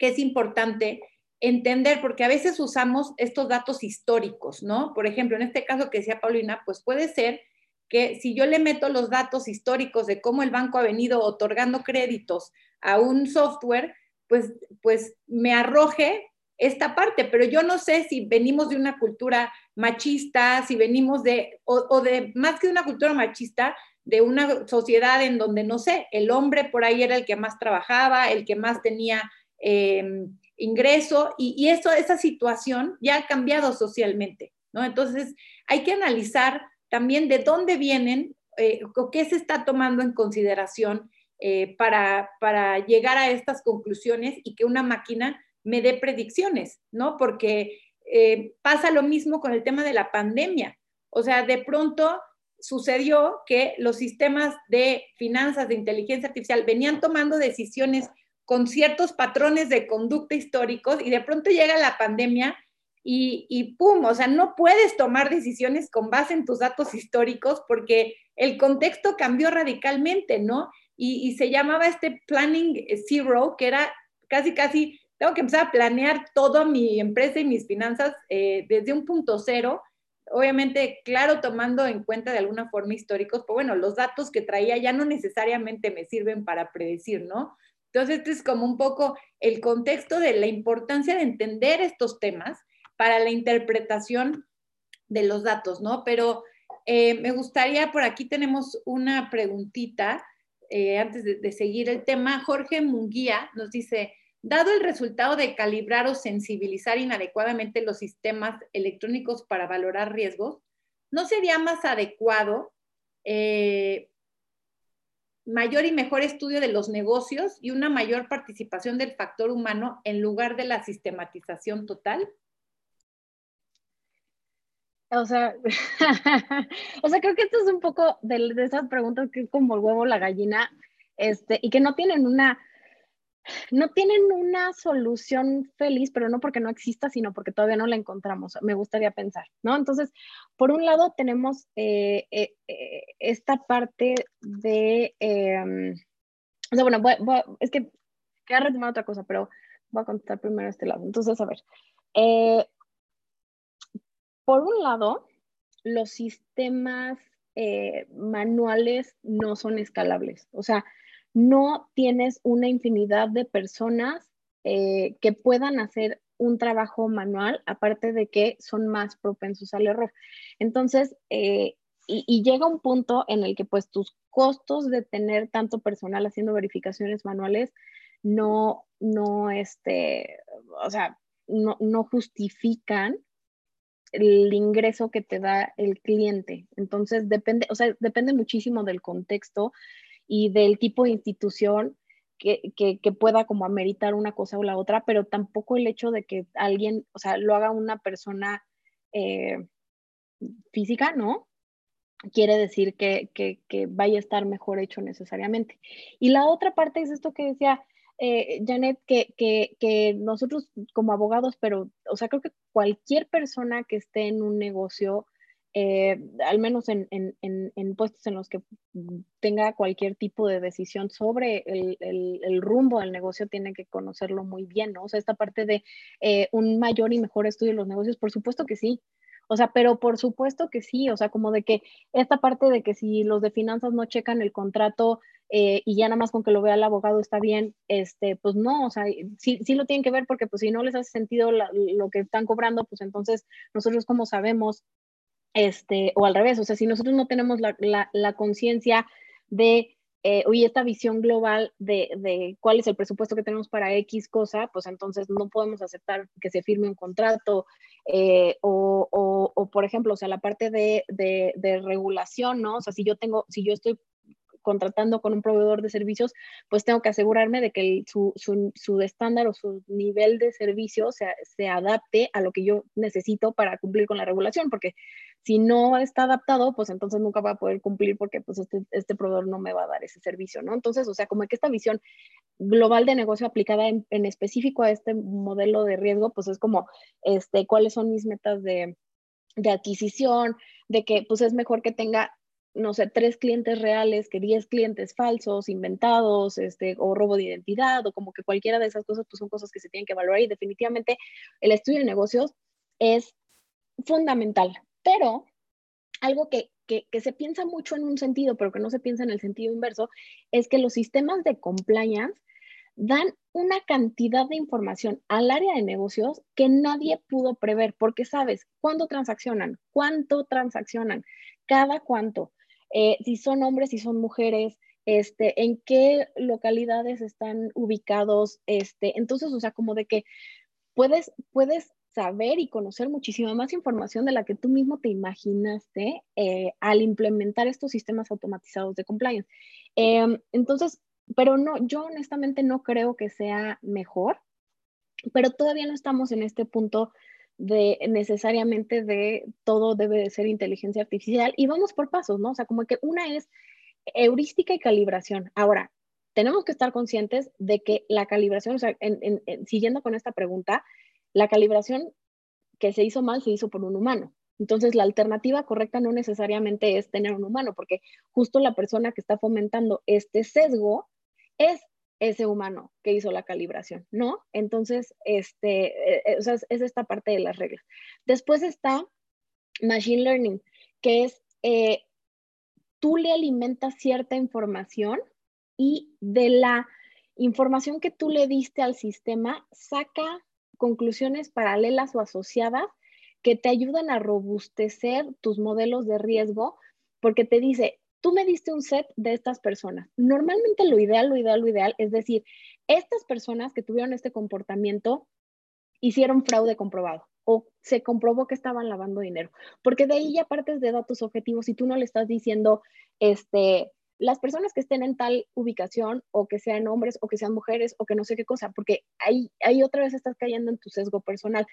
que es importante entender, porque a veces usamos estos datos históricos, ¿no? Por ejemplo, en este caso que decía Paulina, pues puede ser que si yo le meto los datos históricos de cómo el banco ha venido otorgando créditos a un software, pues, pues me arroje esta parte, pero yo no sé si venimos de una cultura machista, si venimos de, o, de más que de una cultura machista, de una sociedad en donde, no sé, el hombre por ahí era el que más trabajaba, el que más tenía em, ingreso, y, eso, esa situación ya ha cambiado socialmente, ¿no? Entonces, hay que analizar también de dónde vienen eh, o qué se está tomando en consideración eh, para, llegar a estas conclusiones y que una máquina me dé predicciones, ¿no? Porque eh, pasa lo mismo con el tema de la pandemia. O sea, de pronto sucedió que los sistemas de finanzas, de inteligencia artificial, venían tomando decisiones con ciertos patrones de conducta históricos y de pronto llega la pandemia y, y, pum, o sea, no puedes tomar decisiones con base en tus datos históricos porque el contexto cambió radicalmente, ¿no? Y, se llamaba este Planning Zero, que era casi, casi tengo que empezar a planear toda mi empresa y mis finanzas eh, desde un punto cero, obviamente, claro, tomando en cuenta de alguna forma históricos, pero bueno, los datos que traía ya no necesariamente me sirven para predecir, ¿no? Entonces, este es como un poco el contexto de la importancia de entender estos temas para la interpretación de los datos, ¿no? Pero eh, me gustaría, por aquí tenemos una preguntita, eh, antes de, seguir el tema, Jorge Munguía nos dice, Dado el resultado de calibrar o sensibilizar inadecuadamente los sistemas electrónicos para valorar riesgos, ¿no sería más adecuado eh, mayor y mejor estudio de los negocios y una mayor participación del factor humano en lugar de la sistematización total? O sea, *laughs* o sea, creo que esto es un poco de, esas preguntas que es como el huevo la gallina, este, y que no tienen una no tienen una solución feliz, pero no porque no exista, sino porque todavía no la encontramos, me gustaría pensar, ¿no? Entonces, por un lado tenemos eh, eh, eh, esta parte de, em, o sea, bueno, es que quería retomar otra cosa, pero voy a contestar primero este lado. Entonces, a ver, por un lado, los sistemas manuales no son escalables, o sea, no tienes una infinidad de personas eh, que puedan hacer un trabajo manual, aparte de que son más propensos al error. Entonces, eh, y, llega un punto en el que pues tus costos de tener tanto personal haciendo verificaciones manuales no, no, este, o sea, no, no justifican el ingreso que te da el cliente. Entonces, depende, o sea, depende muchísimo del contexto y del tipo de institución que, que, pueda como ameritar una cosa o la otra, pero tampoco el hecho de que alguien, o sea, lo haga una persona eh, física, ¿no? Quiere decir que, que, vaya a estar mejor hecho necesariamente. Y la otra parte es esto que decía eh, Janet, que, nosotros como abogados, pero, o sea, creo que cualquier persona que esté en un negocio, eh, al menos en, en, en, puestos en los que tenga cualquier tipo de decisión sobre el, el, rumbo del negocio, tiene que conocerlo muy bien, ¿no? O sea, esta parte de eh, un mayor y mejor estudio de los negocios, por supuesto que sí. O sea, pero por supuesto que sí, o sea, como de que esta parte de que si los de finanzas no checan el contrato eh, y ya nada más con que lo vea el abogado está bien, este, pues no, o sea, sí, sí lo tienen que ver porque pues si no les hace sentido lo que están cobrando, pues entonces nosotros como sabemos este, o al revés, o sea, si nosotros no tenemos la, la, conciencia de, eh, oye, esta visión global de, de, cuál es el presupuesto que tenemos para X cosa, pues entonces no podemos aceptar que se firme un contrato, eh, o, o, por ejemplo, o sea, la parte de, de, de regulación, ¿no? O sea, si yo tengo, si yo estoy contratando con un proveedor de servicios, pues tengo que asegurarme de que su, su, su, estándar o su nivel de servicio se, se, adapte a lo que yo necesito para cumplir con la regulación, porque si no está adaptado, pues entonces nunca va a poder cumplir porque pues este, este proveedor no me va a dar ese servicio, ¿no? Entonces, o sea, como que esta visión global de negocio aplicada en, en específico a este modelo de riesgo, pues es como, este, cuáles son mis metas de, de adquisición, de que pues es mejor que tenga no sé, tres clientes reales que diez clientes falsos, inventados, este, o robo de identidad, o como que cualquiera de esas cosas, pues son cosas que se tienen que evaluar y definitivamente el estudio de negocios es fundamental. Pero algo que, que, que se piensa mucho en un sentido, pero que no se piensa en el sentido inverso, es que los sistemas de compliance dan una cantidad de información al área de negocios que nadie pudo prever, porque sabes cuándo transaccionan, cuánto transaccionan, cada cuánto, eh, si son hombres, si son mujeres, este, en qué localidades están ubicados, este, entonces, o sea, como de que puedes, puedes saber y conocer muchísima más información de la que tú mismo te imaginaste eh, al implementar estos sistemas automatizados de compliance. Em, entonces, pero no, yo honestamente no creo que sea mejor, pero todavía no estamos en este punto de necesariamente de todo debe de ser inteligencia artificial y vamos por pasos, ¿no? O sea, como que una es heurística y calibración. Ahora, tenemos que estar conscientes de que la calibración, o sea, siguiendo con esta pregunta, la calibración que se hizo mal se hizo por un humano. Entonces, la alternativa correcta no necesariamente es tener un humano, porque justo la persona que está fomentando este sesgo es ese humano que hizo la calibración, ¿no? Entonces, este, eh, eh, o sea, es, esta parte de las reglas. Después está Machine Learning, que es eh, tú le alimentas cierta información y de la información que tú le diste al sistema, saca conclusiones paralelas o asociadas que te ayudan a robustecer tus modelos de riesgo, porque te dice, tú me diste un set de estas personas. Normalmente lo ideal, lo ideal, lo ideal es decir, estas personas que tuvieron este comportamiento hicieron fraude comprobado o se comprobó que estaban lavando dinero, porque de ahí ya partes de datos objetivos y tú no le estás diciendo, este, las personas que estén en tal ubicación o que sean hombres o que sean mujeres o que no sé qué cosa, porque ahí, ahí otra vez estás cayendo en tu sesgo personal.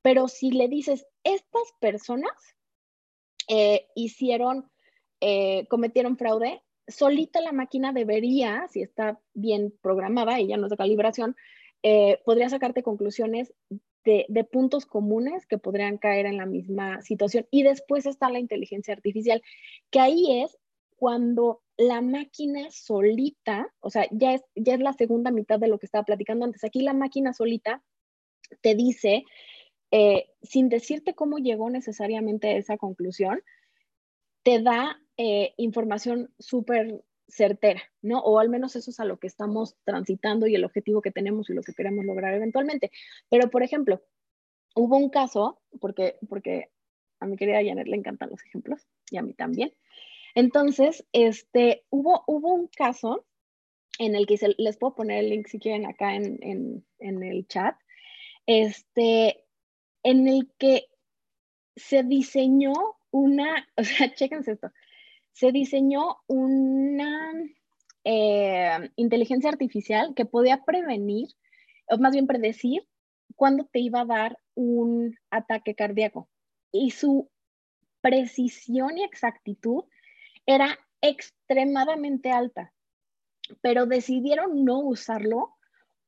Pero si le dices, estas personas eh, hicieron, eh, cometieron fraude, solita la máquina debería, si está bien programada y ya no es de calibración, eh, podría sacarte conclusiones de, puntos comunes que podrían caer en la misma situación. Y después está la inteligencia artificial, que ahí es cuando la máquina solita, o sea, ya es, ya es la segunda mitad de lo que estaba platicando antes, aquí la máquina solita te dice, eh, sin decirte cómo llegó necesariamente a esa conclusión, te da eh, información súper certera, ¿no? O al menos eso es a lo que estamos transitando y el objetivo que tenemos y lo que queremos lograr eventualmente. Pero, por ejemplo, hubo un caso, porque, porque a mi querida Janet le encantan los ejemplos y a mí también, entonces, este, hubo, hubo un caso en el que les puedo poner el link si quieren acá en, el chat, este, en el que se diseñó una, *laughs* o sea, chéquense esto, se diseñó una eh, inteligencia artificial que podía prevenir, o más bien predecir, cuándo te iba a dar un ataque cardíaco. Y su precisión y exactitud era extremadamente alta, pero decidieron no usarlo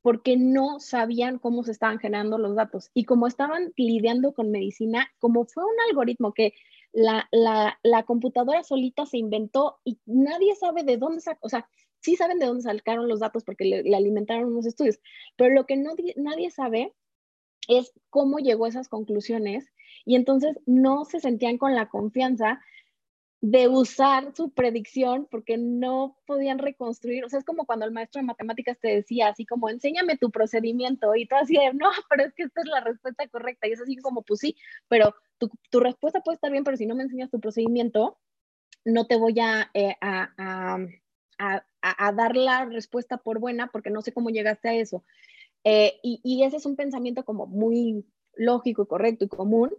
porque no sabían cómo se estaban generando los datos. Y como estaban lidiando con medicina, como fue un algoritmo que la, computadora solita se inventó y nadie sabe de dónde sacó, o sea, sí saben de dónde sacaron los datos porque le, alimentaron unos estudios, pero lo que no, nadie sabe es cómo llegó a esas conclusiones y entonces no se sentían con la confianza de usar su predicción porque no podían reconstruir, o sea, es como cuando el maestro de matemáticas te decía así como, enséñame tu procedimiento y tú así, no, pero es que esta es la respuesta correcta y es así como, pues sí, pero tu, tu respuesta puede estar bien, pero si no me enseñas tu procedimiento, no te voy a, eh, a, a, a, dar la respuesta por buena porque no sé cómo llegaste a eso. Eh, y, y ese es un pensamiento como muy lógico y correcto y común,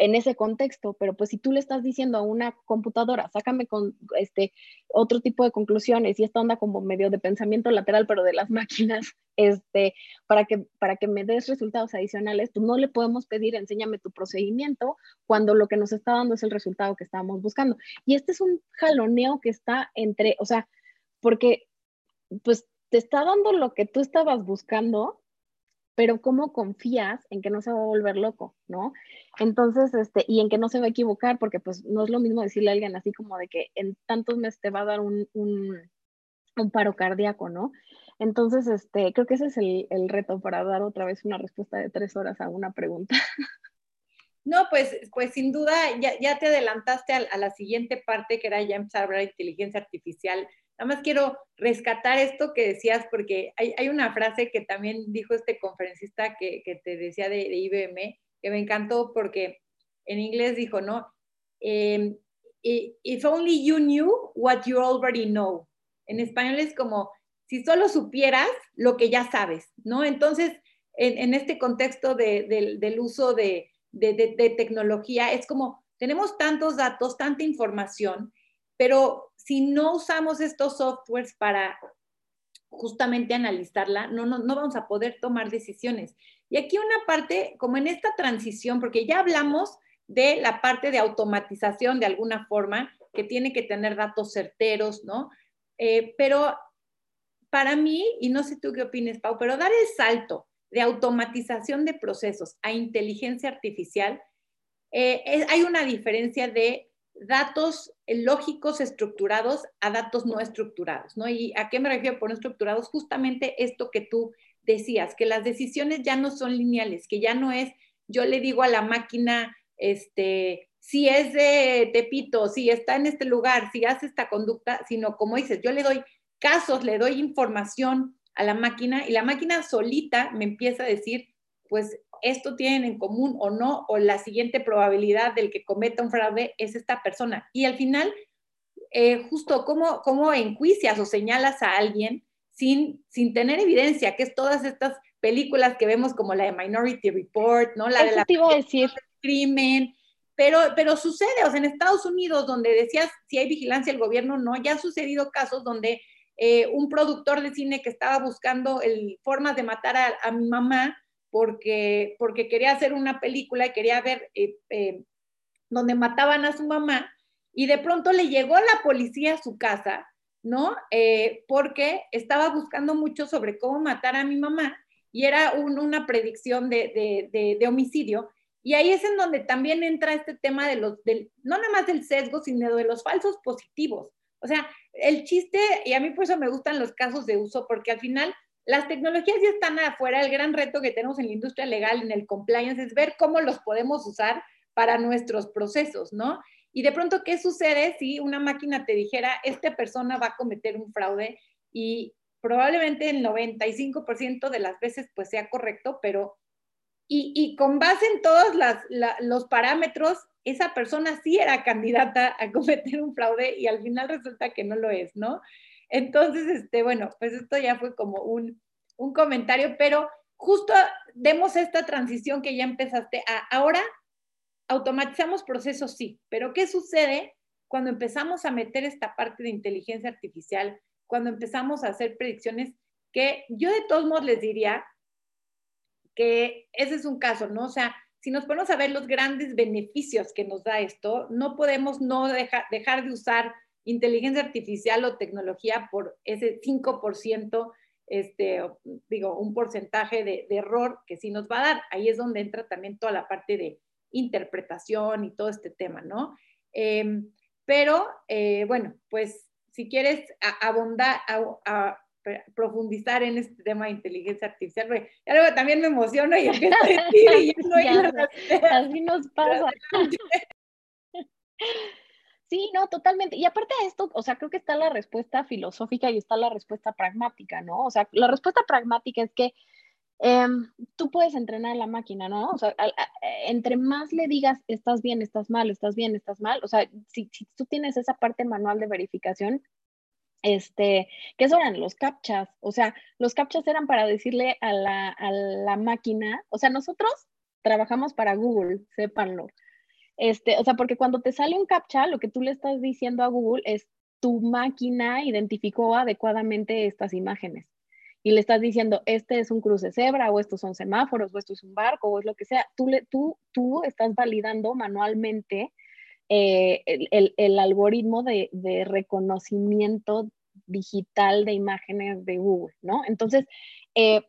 en ese contexto, pero pues si tú le estás diciendo a una computadora, sácame con este otro tipo de conclusiones y esta onda como medio de pensamiento lateral, pero de las *laughs* máquinas, este, para que, para que me des resultados adicionales, pues no le podemos pedir, enséñame tu procedimiento, cuando lo que nos está dando es el resultado que estábamos buscando. Y este es un jaloneo que está entre, o sea, porque pues te está dando lo que tú estabas buscando, pero ¿cómo confías en que no se va a volver loco, no? Entonces, este, y en que no se va a equivocar, porque pues no es lo mismo decirle a alguien así como de que en tantos meses te va a dar un, un, paro cardíaco, ¿no? Entonces, este, creo que ese es el, el, reto para dar otra vez una respuesta de tres horas a una pregunta. *laughs* No, pues, pues sin duda ya, ya te adelantaste a, a, la siguiente parte que era ya empezar a hablar de inteligencia artificial Nada más quiero rescatar esto que decías, porque hay, una frase que también dijo este conferencista que, te decía de, IBM, que me encantó porque en inglés dijo, ¿no? Em, if only you knew what you already know. En español es como, si solo supieras lo que ya sabes, ¿no? Entonces, en, este contexto del uso de, de, tecnología, es como, tenemos tantos datos, tanta información, pero si no usamos estos softwares para justamente analizarla, no, no, no vamos a poder tomar decisiones. Y aquí una parte, como en esta transición, porque ya hablamos de la parte de automatización de alguna forma, que tiene que tener datos certeros, ¿no? Eh, pero para mí, y no sé tú qué opinas, Pau, pero dar el salto de automatización de procesos a inteligencia artificial, eh, hay una diferencia de datos lógicos estructurados a datos no estructurados, ¿no? ¿Y a qué me refiero por no estructurados? Justamente esto que tú decías, que las decisiones ya no son lineales, que ya no es, yo le digo a la máquina, este, si es de Tepito, si está en este lugar, si hace esta conducta, sino como dices, yo le doy casos, le doy información a la máquina y la máquina solita me empieza a decir, pues esto tienen en común o no, o la siguiente probabilidad del que cometa un fraude es esta persona. Y al final, eh, justo cómo, cómo enjuicias o señalas a alguien sin, sin tener evidencia, que es todas estas películas que vemos como la de Minority Report, ¿no? La de la decir. crimen, pero, pero sucede, o sea, en Estados Unidos, donde decías si hay vigilancia del gobierno, no, ya han sucedido casos donde eh, un productor de cine que estaba buscando el, formas de matar a, mi mamá porque, porque quería hacer una película y quería ver eh, eh, donde mataban a su mamá y de pronto le llegó la policía a su casa, ¿no? porque estaba buscando mucho sobre cómo matar a mi mamá y era una predicción de, de, homicidio. Y ahí es en donde también entra este tema de los, del, no nada más del sesgo, sino de los falsos positivos. O sea, el chiste, y a mí por eso me gustan los casos de uso, porque al final las tecnologías ya están afuera, el gran reto que tenemos en la industria legal, en el compliance, es ver cómo los podemos usar para nuestros procesos, ¿no? Y de pronto, ¿qué sucede si una máquina te dijera, esta persona va a cometer un fraude y probablemente el 95% de las veces pues sea correcto, pero y, con base en todos los parámetros, esa persona sí era *laughs* candidata a cometer un fraude y al final resulta que no lo es, ¿no? Entonces, este, bueno, pues esto ya fue como un, un comentario, pero justo demos esta transición que ya empezaste a, ahora automatizamos procesos, sí, pero ¿qué sucede cuando empezamos a meter esta parte de inteligencia artificial, cuando empezamos a hacer predicciones que yo de todos modos les diría que ese es un caso, ¿no? O sea, si nos ponemos a ver los grandes beneficios que nos da esto, no podemos no dejar de usar inteligencia artificial o tecnología por ese 5%, este, digo, un porcentaje de, error que sí nos va a dar. Ahí es donde entra también toda la parte de interpretación y todo este tema, ¿no? Em, pero, eh, bueno, pues si quieres abondar, a, profundizar en este tema de inteligencia artificial, ya también me emociono y empiezo a decir y no *laughs* Así nos pasa. *laughs* Sí, no, totalmente. Y aparte de esto, o sea, creo que está la respuesta filosófica y está la respuesta pragmática, ¿no? O sea, la respuesta pragmática es que em, tú puedes entrenar a la máquina, ¿no? O sea, entre más le digas, estás bien, estás mal, estás bien, estás mal, o sea, si, si tú tienes esa parte manual de verificación, este, ¿qué eran? Los captchas. O sea, los captchas eran para decirle a la, a la máquina, o sea, nosotros trabajamos para Google, sépanlo. Este, o sea, porque cuando te sale un captcha, lo que tú le estás diciendo a Google es tu máquina identificó adecuadamente estas imágenes. Y le estás diciendo, este es un cruce cebra, o estos son semáforos, o esto es un barco, o es lo que sea. Tú, le, tú, tú estás validando manualmente eh, el, algoritmo de, reconocimiento digital de imágenes de Google, ¿no? Entonces, eh,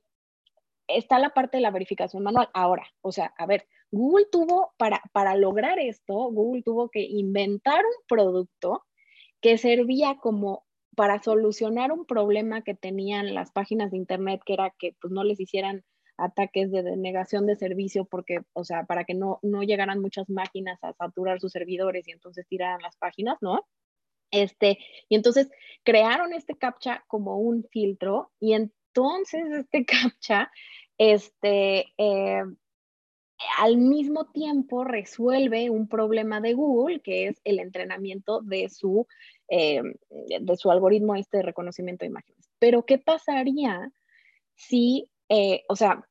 está la parte de la verificación manual. Ahora, o sea, a ver, Google tuvo, para, para lograr esto, Google tuvo que inventar un producto que servía como para solucionar un problema que tenían las páginas de Internet, que era que pues, no les hicieran ataques de denegación de servicio porque, o sea, para que no, no llegaran muchas máquinas a saturar sus servidores y entonces tiraran las páginas, ¿no? Este, y entonces crearon este captcha como un filtro y entonces este *laughs* captcha, este, eh, al mismo tiempo resuelve un problema de Google, que es el entrenamiento de su, eh, de su algoritmo este de reconocimiento de imágenes. Pero, ¿qué pasaría si, eh, o sea,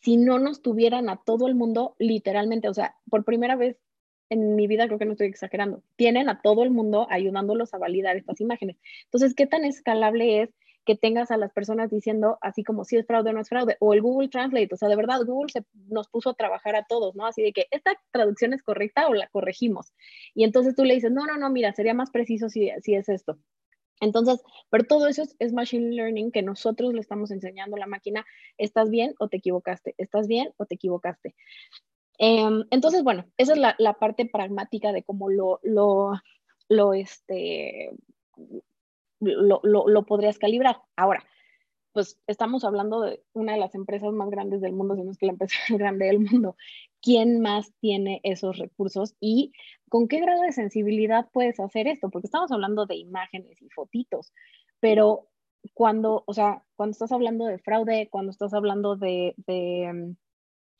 si no nos tuvieran a todo el mundo literalmente, o sea, por primera vez en mi vida, creo que no estoy exagerando, tienen a todo el mundo ayudándolos a validar estas imágenes. Entonces, ¿qué tan escalable es que tengas a las personas diciendo así como si es fraude o no es fraude, o el Google Translate, o sea, de verdad, Google se nos puso a trabajar a todos, ¿no? Así de que esta traducción es correcta o la corregimos. Y entonces tú le dices, no, no, no, mira, sería más preciso si, si es esto. Entonces, pero todo eso es, machine learning que nosotros le estamos enseñando a la máquina, ¿estás bien o te equivocaste? ¿Estás bien o te equivocaste? Em, entonces, bueno, esa es la, la, parte pragmática de cómo lo, lo, lo, este, lo, lo, podrías calibrar. Ahora, pues estamos hablando de una de las empresas más grandes del mundo, si no es que la empresa *laughs* más grande del mundo. ¿Quién más tiene esos recursos y con qué grado de sensibilidad puedes hacer esto? Porque estamos hablando de imágenes y fotitos, pero cuando, o sea, cuando estás hablando de fraude, cuando estás hablando de, de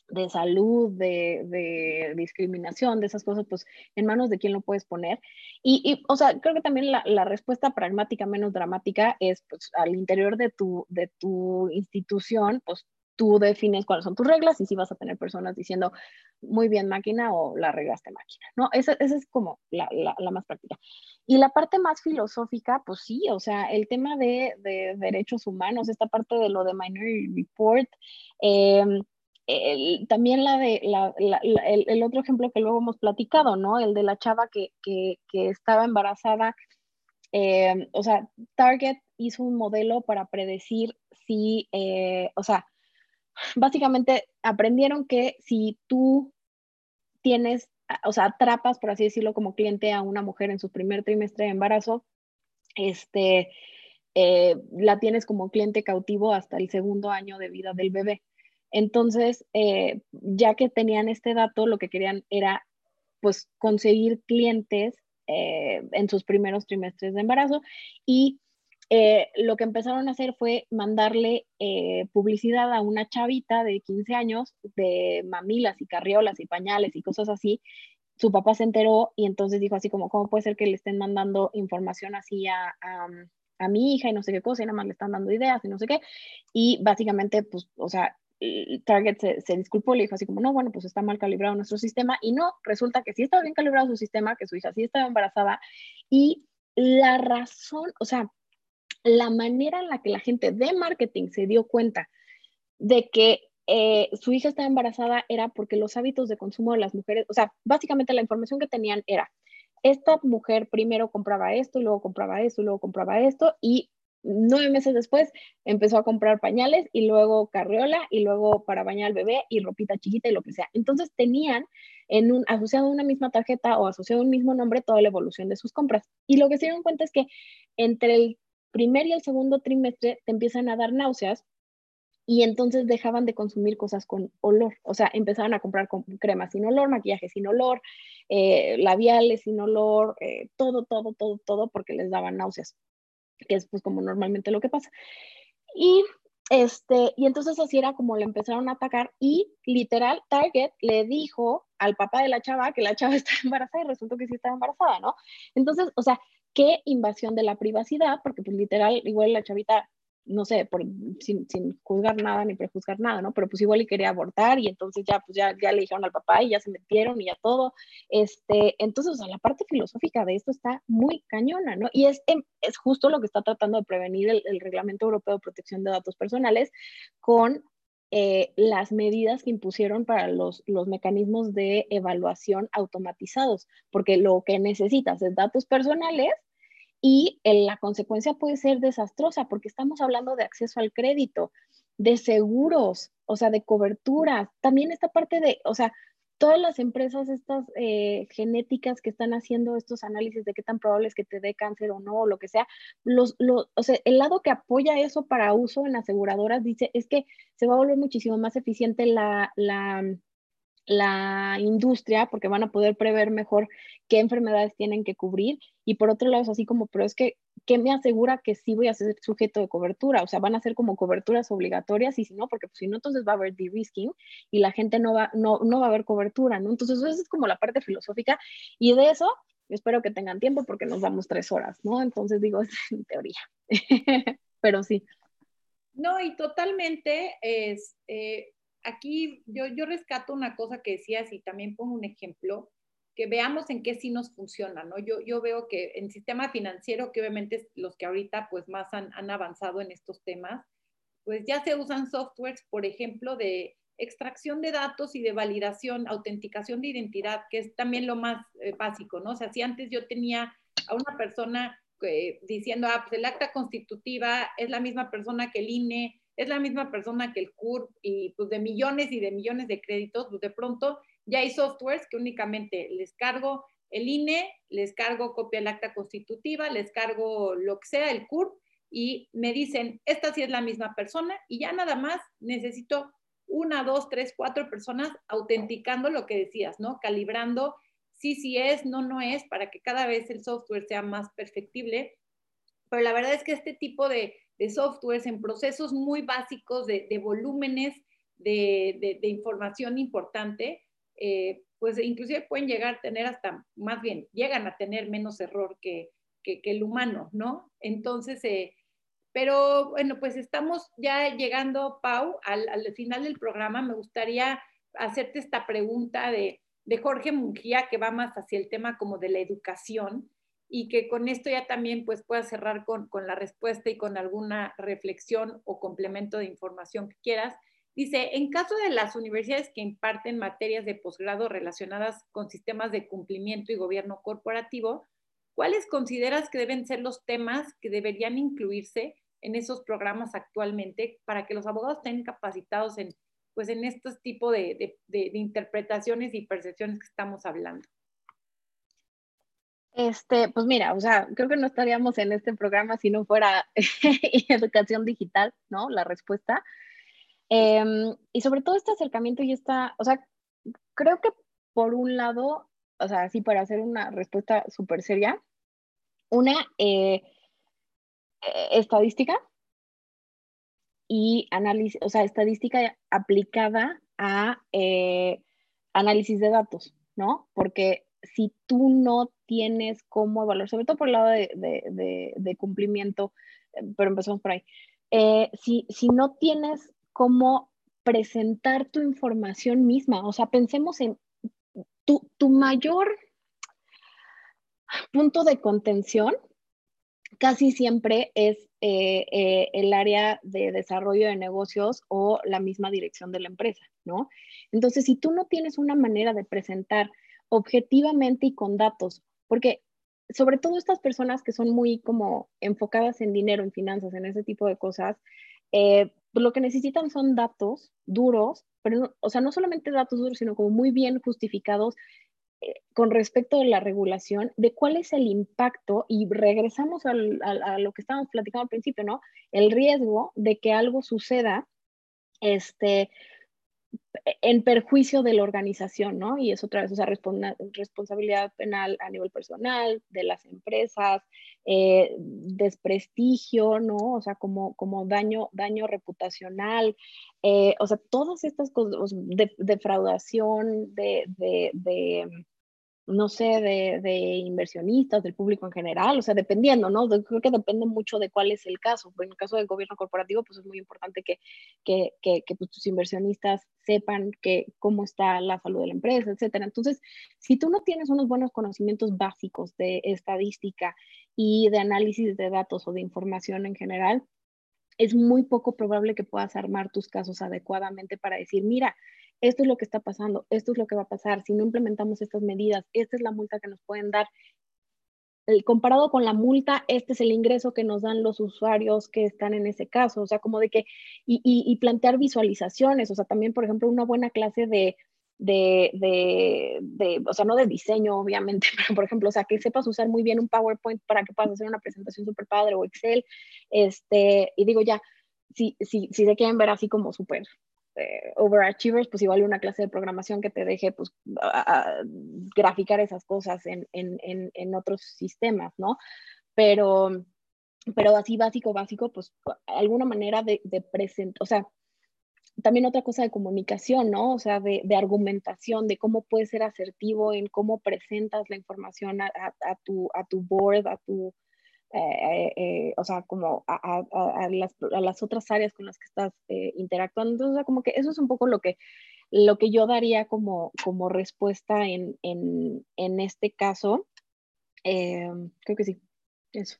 de salud, de, discriminación, de esas cosas, pues en manos de quién lo puedes poner. Y, o sea, creo que también la, respuesta pragmática menos dramática es, pues, al interior de tu, de tu institución, pues tú defines cuáles son tus reglas y si vas a tener personas diciendo muy bien máquina o la regaste máquina, ¿no? Esa, es como la, más práctica. Y la parte más filosófica, pues sí, o sea, el tema de, derechos humanos, esta parte de lo de Minority Report, eh, también la de el, otro ejemplo que luego hemos platicado, ¿no? El de la chava que, estaba embarazada. Eh, o sea, Target hizo un modelo para predecir si, eh, o sea, básicamente aprendieron que si tú tienes, o sea, atrapas, por así decirlo, como cliente a una mujer en su primer trimestre de embarazo, este, eh, la tienes como cliente cautivo hasta el segundo año de vida del bebé. Entonces, eh, ya que tenían este dato, lo que querían era pues conseguir clientes eh, en sus primeros trimestres de embarazo y eh, lo que empezaron a hacer fue mandarle publicidad a una chavita de 15 años de mamilas y carriolas y pañales y cosas así. Su papá se enteró y entonces dijo así como, ¿cómo puede ser que le estén mandando información así a, a mi hija y no sé qué cosa y nada más le están dando ideas y no sé qué? Y básicamente, pues, o sea, Target se, disculpó, le dijo así como, no, bueno, pues está mal calibrado nuestro sistema y no, resulta que sí estaba bien calibrado su sistema, que su hija sí estaba embarazada y la razón, o sea, la manera en la que la gente de marketing se dio cuenta de que eh, su hija estaba embarazada era porque los hábitos de consumo de las mujeres, o sea, básicamente la información que tenían era, esta mujer primero compraba esto, y luego compraba esto, y luego compraba esto, y nueve meses después empezó a comprar pañales y luego carriola y luego para bañar al bebé y ropita chiquita y lo que sea. Entonces tenían en un, asociado a una misma tarjeta o asociado a un mismo nombre toda la evolución de sus compras. Y lo que se dieron cuenta es que entre el primer y el segundo trimestre te empiezan a dar náuseas y entonces dejaban de consumir cosas con olor. O sea, empezaban a comprar con cremas sin olor, maquillaje sin olor, eh, labiales sin olor, eh, todo, todo, todo, todo porque les daban náuseas que es pues como normalmente lo que pasa. Y este, y entonces así era como le empezaron a atacar y literal Target le dijo al papá de la chava que la chava *laughs* estaba embarazada y resultó que sí estaba embarazada, ¿no? Entonces, o sea, qué invasión de la privacidad, porque pues literal igual la chavita no sé, por, sin, juzgar nada ni prejuzgar nada, ¿no? Pero pues igual y quería abortar y entonces ya, pues ya, ya le dijeron al papá y ya se metieron y ya todo. Este, entonces, la parte filosófica de esto está muy cañona, ¿no? Y es, em, es justo lo que está tratando de prevenir el, Reglamento Europeo de Protección de Datos Personales con eh, las medidas que impusieron para los, los mecanismos de evaluación automatizados, porque lo que necesitas es datos personales y la consecuencia puede ser desastrosa porque estamos hablando de acceso al crédito, de seguros, o sea, de coberturas, también esta parte de, o sea, todas las empresas estas eh, genéticas que están haciendo estos análisis de qué tan probable es que te dé cáncer o no, o lo que sea, los, los, o sea, el lado que apoya eso para uso en aseguradoras dice es que se va a volver muchísimo más eficiente la, la la industria porque van a poder prever mejor qué enfermedades tienen que cubrir y por otro lado es así como, pero es que, ¿qué me asegura que sí voy a ser sujeto de cobertura? O sea, van a ser como coberturas obligatorias y si no, porque pues, si no, entonces va a haber de-risking y la gente no va, no, no va a haber cobertura, ¿no? Entonces, esa es como la parte filosófica y de eso espero que tengan tiempo porque nos damos tres horas, ¿no? Entonces digo, *laughs* es en teoría, *laughs* pero sí. No, y totalmente, es, eh, aquí yo, yo rescato una cosa que decías y también pongo un ejemplo, que veamos en qué sí nos funciona, ¿no? Yo, yo veo que en sistema financiero, que obviamente es los que ahorita pues más han, han avanzado en estos temas, pues ya se usan softwares, por ejemplo, de extracción de datos y de validación, autenticación de identidad, que es también lo más eh, básico, ¿no? O sea, si antes yo tenía a una persona eh, diciendo, ah, pues el acta constitutiva es la misma persona que el INE, es la misma persona que el CURP y pues de millones y de millones de créditos, pues de pronto ya hay softwares que únicamente les cargo el INE, les cargo copia del acta constitutiva, les cargo lo que sea, el CURP, y me dicen, esta sí es la misma persona y ya nada más necesito una, dos, tres, cuatro personas autenticando lo que decías, ¿no? Calibrando sí, sí es, no, no es, para que cada vez el software sea más perfectible. Pero la verdad es que este tipo de, de softwares en procesos muy básicos de, volúmenes de, información importante, eh, pues inclusive pueden llegar a tener hasta, más bien, llegan a tener menos error que, el humano, ¿no? Entonces, eh, pero bueno, pues estamos ya llegando, Pau, al, al, final del programa. Me gustaría hacerte esta pregunta de, de Jorge Mungía, que va más hacia el tema como de la educación y que con esto ya también pues pueda cerrar con, con la respuesta y con alguna reflexión o complemento de información que quieras. Dice, en caso de las universidades que imparten materias de posgrado relacionadas con sistemas de cumplimiento y gobierno corporativo, ¿cuáles consideras que deben ser los temas que deberían incluirse en esos programas actualmente para que los abogados estén capacitados en, pues, en de, de, de interpretaciones y percepciones que estamos hablando? Este, pues mira, o sea, creo que no estaríamos en este programa si no fuera *laughs* educación digital, ¿no? La respuesta. Em, y sobre todo este acercamiento y esta, o sea, creo que por un lado, o sea, así para hacer una respuesta súper seria, una eh, eh, estadística y análisis, o sea, estadística aplicada a eh, análisis de datos, ¿no? Porque si tú no tienes cómo evaluar, sobre todo por el lado de, cumplimiento, eh, pero empezamos por ahí, eh, si, no tienes cómo presentar tu información misma, o sea, pensemos en tu, tu mayor punto de contención casi siempre es eh, el área de desarrollo de negocios o la misma dirección de la empresa, ¿no? Entonces, si tú no tienes una manera de presentar objetivamente y con datos, porque sobre todo estas personas que son muy como enfocadas en dinero, en finanzas, en ese tipo de cosas, eh, pues lo que necesitan son datos duros, pero, o sea, no solamente datos duros, sino como muy bien justificados eh, con respecto a la regulación, de cuál es el impacto, y regresamos a lo que estábamos platicando al principio, ¿no? El riesgo de que algo suceda, este, en perjuicio de la organización, ¿no? Y es otra vez, o sea, responsabilidad penal a nivel personal, de las empresas, eh, desprestigio, ¿no? O sea, como, como daño, daño reputacional, eh, o sea, todas estas cosas, defraudación, de, de, de no sé, de, inversionistas, del público en general, o sea, dependiendo, ¿no? creo que depende mucho de cuál es el caso. En el caso del gobierno corporativo, pues es muy importante que, que, que, que pues, tus inversionistas sepan que, cómo está la salud de la empresa, etcétera. Entonces, si tú no tienes unos buenos conocimientos básicos de estadística y de análisis de datos o de información en general, es muy poco probable que puedas armar tus casos adecuadamente para decir, mira, esto es lo que está pasando, esto es lo que va a pasar, si no implementamos estas medidas, esta es la multa que nos pueden dar. El, comparado con la multa, este es el ingreso que nos dan los usuarios que están en ese caso, o sea, como de que, y, y, plantear visualizaciones, o sea, también, por ejemplo, una buena clase de, de, de, de, o sea, no de diseño, obviamente, *laughs* pero por ejemplo, o sea, que sepas usar muy bien un PowerPoint para que puedas hacer una presentación súper padre o Excel, este, y digo ya, si, si, si se quieren ver así como súper eh, overachievers, pues igual una clase de programación que te deje pues, graficar esas cosas en, en, en, otros sistemas, ¿no? Pero, pero así básico, básico, pues alguna manera de, de presentar, o sea, también otra cosa de comunicación, ¿no? O sea, de, de, argumentación, de cómo puedes ser asertivo en cómo presentas la información a, a, tu, a tu board, a tu, eh, eh, o sea, como a, a, las, a, las, otras áreas con las que estás eh, interactuando. Entonces, como que eso es un poco lo que, lo que yo daría como, como respuesta en, en, en este caso. creo que sí, eso.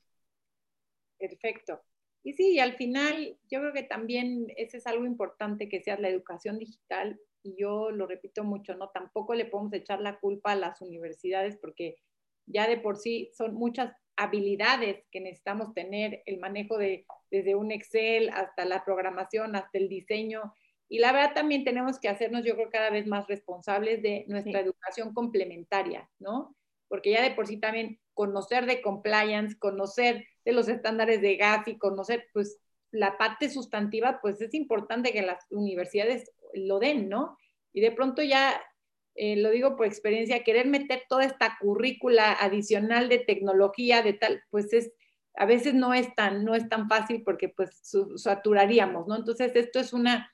Perfecto. Y sí, y al final yo creo que también ese es algo importante que sea la educación digital y yo lo repito mucho, ¿no? Tampoco le podemos echar la culpa a las universidades porque ya de por sí son muchas habilidades que necesitamos tener, el manejo de desde un Excel hasta la programación, hasta el diseño. Y la verdad también tenemos que hacernos, yo creo, cada vez más responsables de nuestra educación complementaria, ¿no? Porque ya de por sí también conocer de compliance, conocer de los estándares de gas y conocer, pues, la parte sustantiva, pues es importante que las universidades lo den, ¿no? Y de pronto ya eh, lo digo por experiencia, querer meter toda esta currícula adicional de tecnología, de tal, pues es, a veces no es tan, no es tan fácil porque pues saturaríamos, ¿no? Entonces esto es una,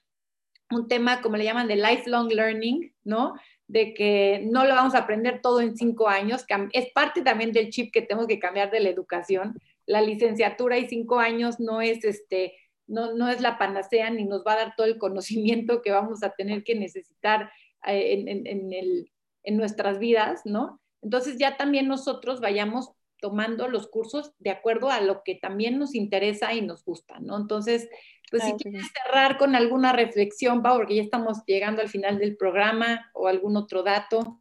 un tema, como le llaman, de lifelong learning, ¿no? De que no lo vamos a aprender todo en cinco años, es parte también del chip que tenemos que cambiar de la educación. La licenciatura y cinco años no es este, no, no es la panacea ni nos va a dar todo el conocimiento que vamos a tener que necesitar eh, en, nuestras vidas, ¿no? Entonces ya también nosotros vayamos tomando los cursos de acuerdo a lo que también nos interesa y nos gusta, ¿no? Entonces, pues si quieres cerrar con alguna reflexión, Pau, porque ya estamos llegando al final del programa o algún otro dato.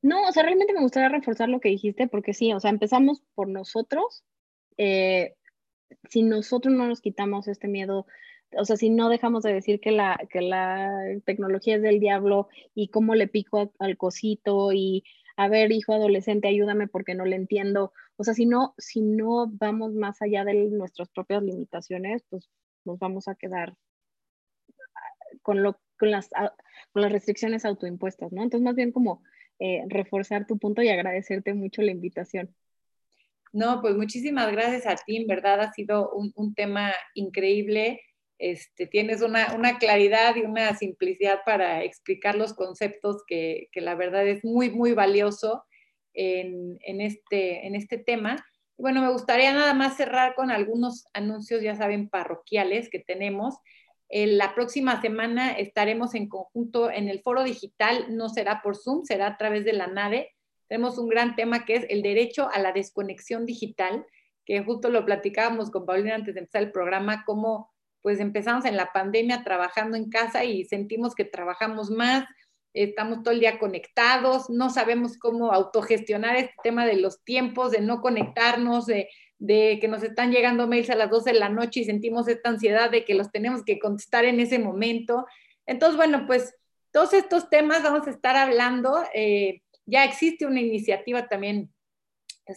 No, o sea, realmente me gustaría reforzar lo que dijiste, porque sí, o sea, empezamos por nosotros. Eh, si nosotros no nos quitamos este miedo o sea, si no dejamos de decir que la, que la tecnología es del diablo y cómo le pico al cosito y a ver, hijo adolescente, ayúdame porque no le entiendo. O sea, si no, si no vamos más allá de nuestras propias limitaciones, pues nos vamos a quedar con, lo, con, las, con las restricciones autoimpuestas, ¿no? Entonces, más bien como eh, reforzar tu punto y agradecerte mucho la invitación. No, pues muchísimas gracias a ti, en verdad ha sido un, un tema increíble. Este, tienes una, claridad y una simplicidad para explicar los conceptos que, la verdad es muy, muy valioso en, este, en este tema. Bueno, me gustaría nada más cerrar con algunos anuncios, ya saben, parroquiales que tenemos. la próxima semana estaremos en conjunto en el foro digital, no será por Zoom, será a través de la NADE. Tenemos un gran tema que es el derecho a la desconexión digital, que justo lo platicábamos con Paulina antes de empezar el programa, cómo pues empezamos en la pandemia trabajando en casa y sentimos que trabajamos más, estamos todo el día conectados, no sabemos cómo autogestionar este tema de los tiempos, de no conectarnos, de, que nos están llegando mails a las 12 de la noche y sentimos esta ansiedad de que los tenemos que contestar en ese momento. Entonces, bueno, pues todos estos temas vamos a estar hablando. Eh, ya existe una iniciativa también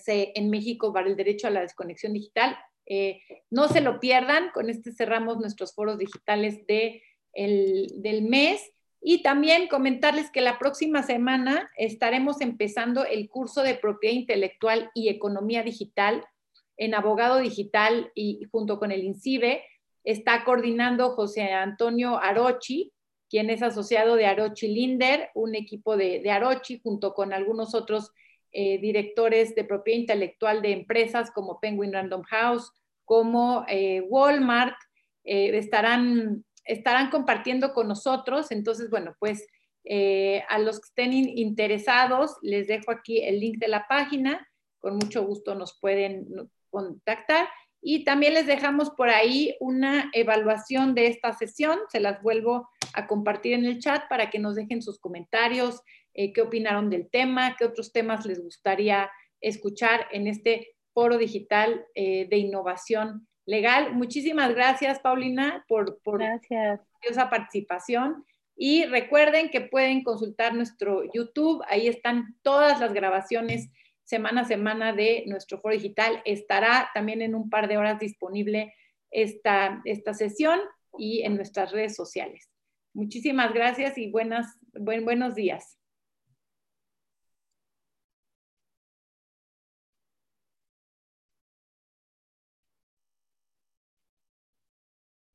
en México para el derecho a la desconexión digital. Eh, no se lo pierdan, con este cerramos nuestros foros digitales de del mes. Y también comentarles que la próxima semana estaremos empezando el curso de propiedad intelectual y economía digital en abogado digital y junto con el INCIBE. Está coordinando José Antonio Arochi, quien es asociado de Arochi Linder, un equipo de, de Arochi, junto con algunos otros eh, directores de propiedad intelectual de empresas como Penguin Random House, como eh, Walmart, eh, estarán, estarán compartiendo con nosotros. Entonces, bueno, pues a los que estén interesados, les dejo aquí el link de la página. Con mucho gusto nos pueden contactar. Y también les dejamos por ahí una evaluación de esta sesión. Se las vuelvo a compartir en el chat para que nos dejen sus comentarios, eh, qué opinaron del tema, qué otros temas les gustaría escuchar en este foro digital eh, de innovación legal. Muchísimas gracias, Paulina, por, por esa participación. Y recuerden que pueden consultar nuestro YouTube, ahí están todas las grabaciones semana a semana de nuestro foro digital. Estará también en un par de horas disponible esta, esta sesión y en nuestras redes sociales. Muchísimas gracias y buenas, buen, buenos días.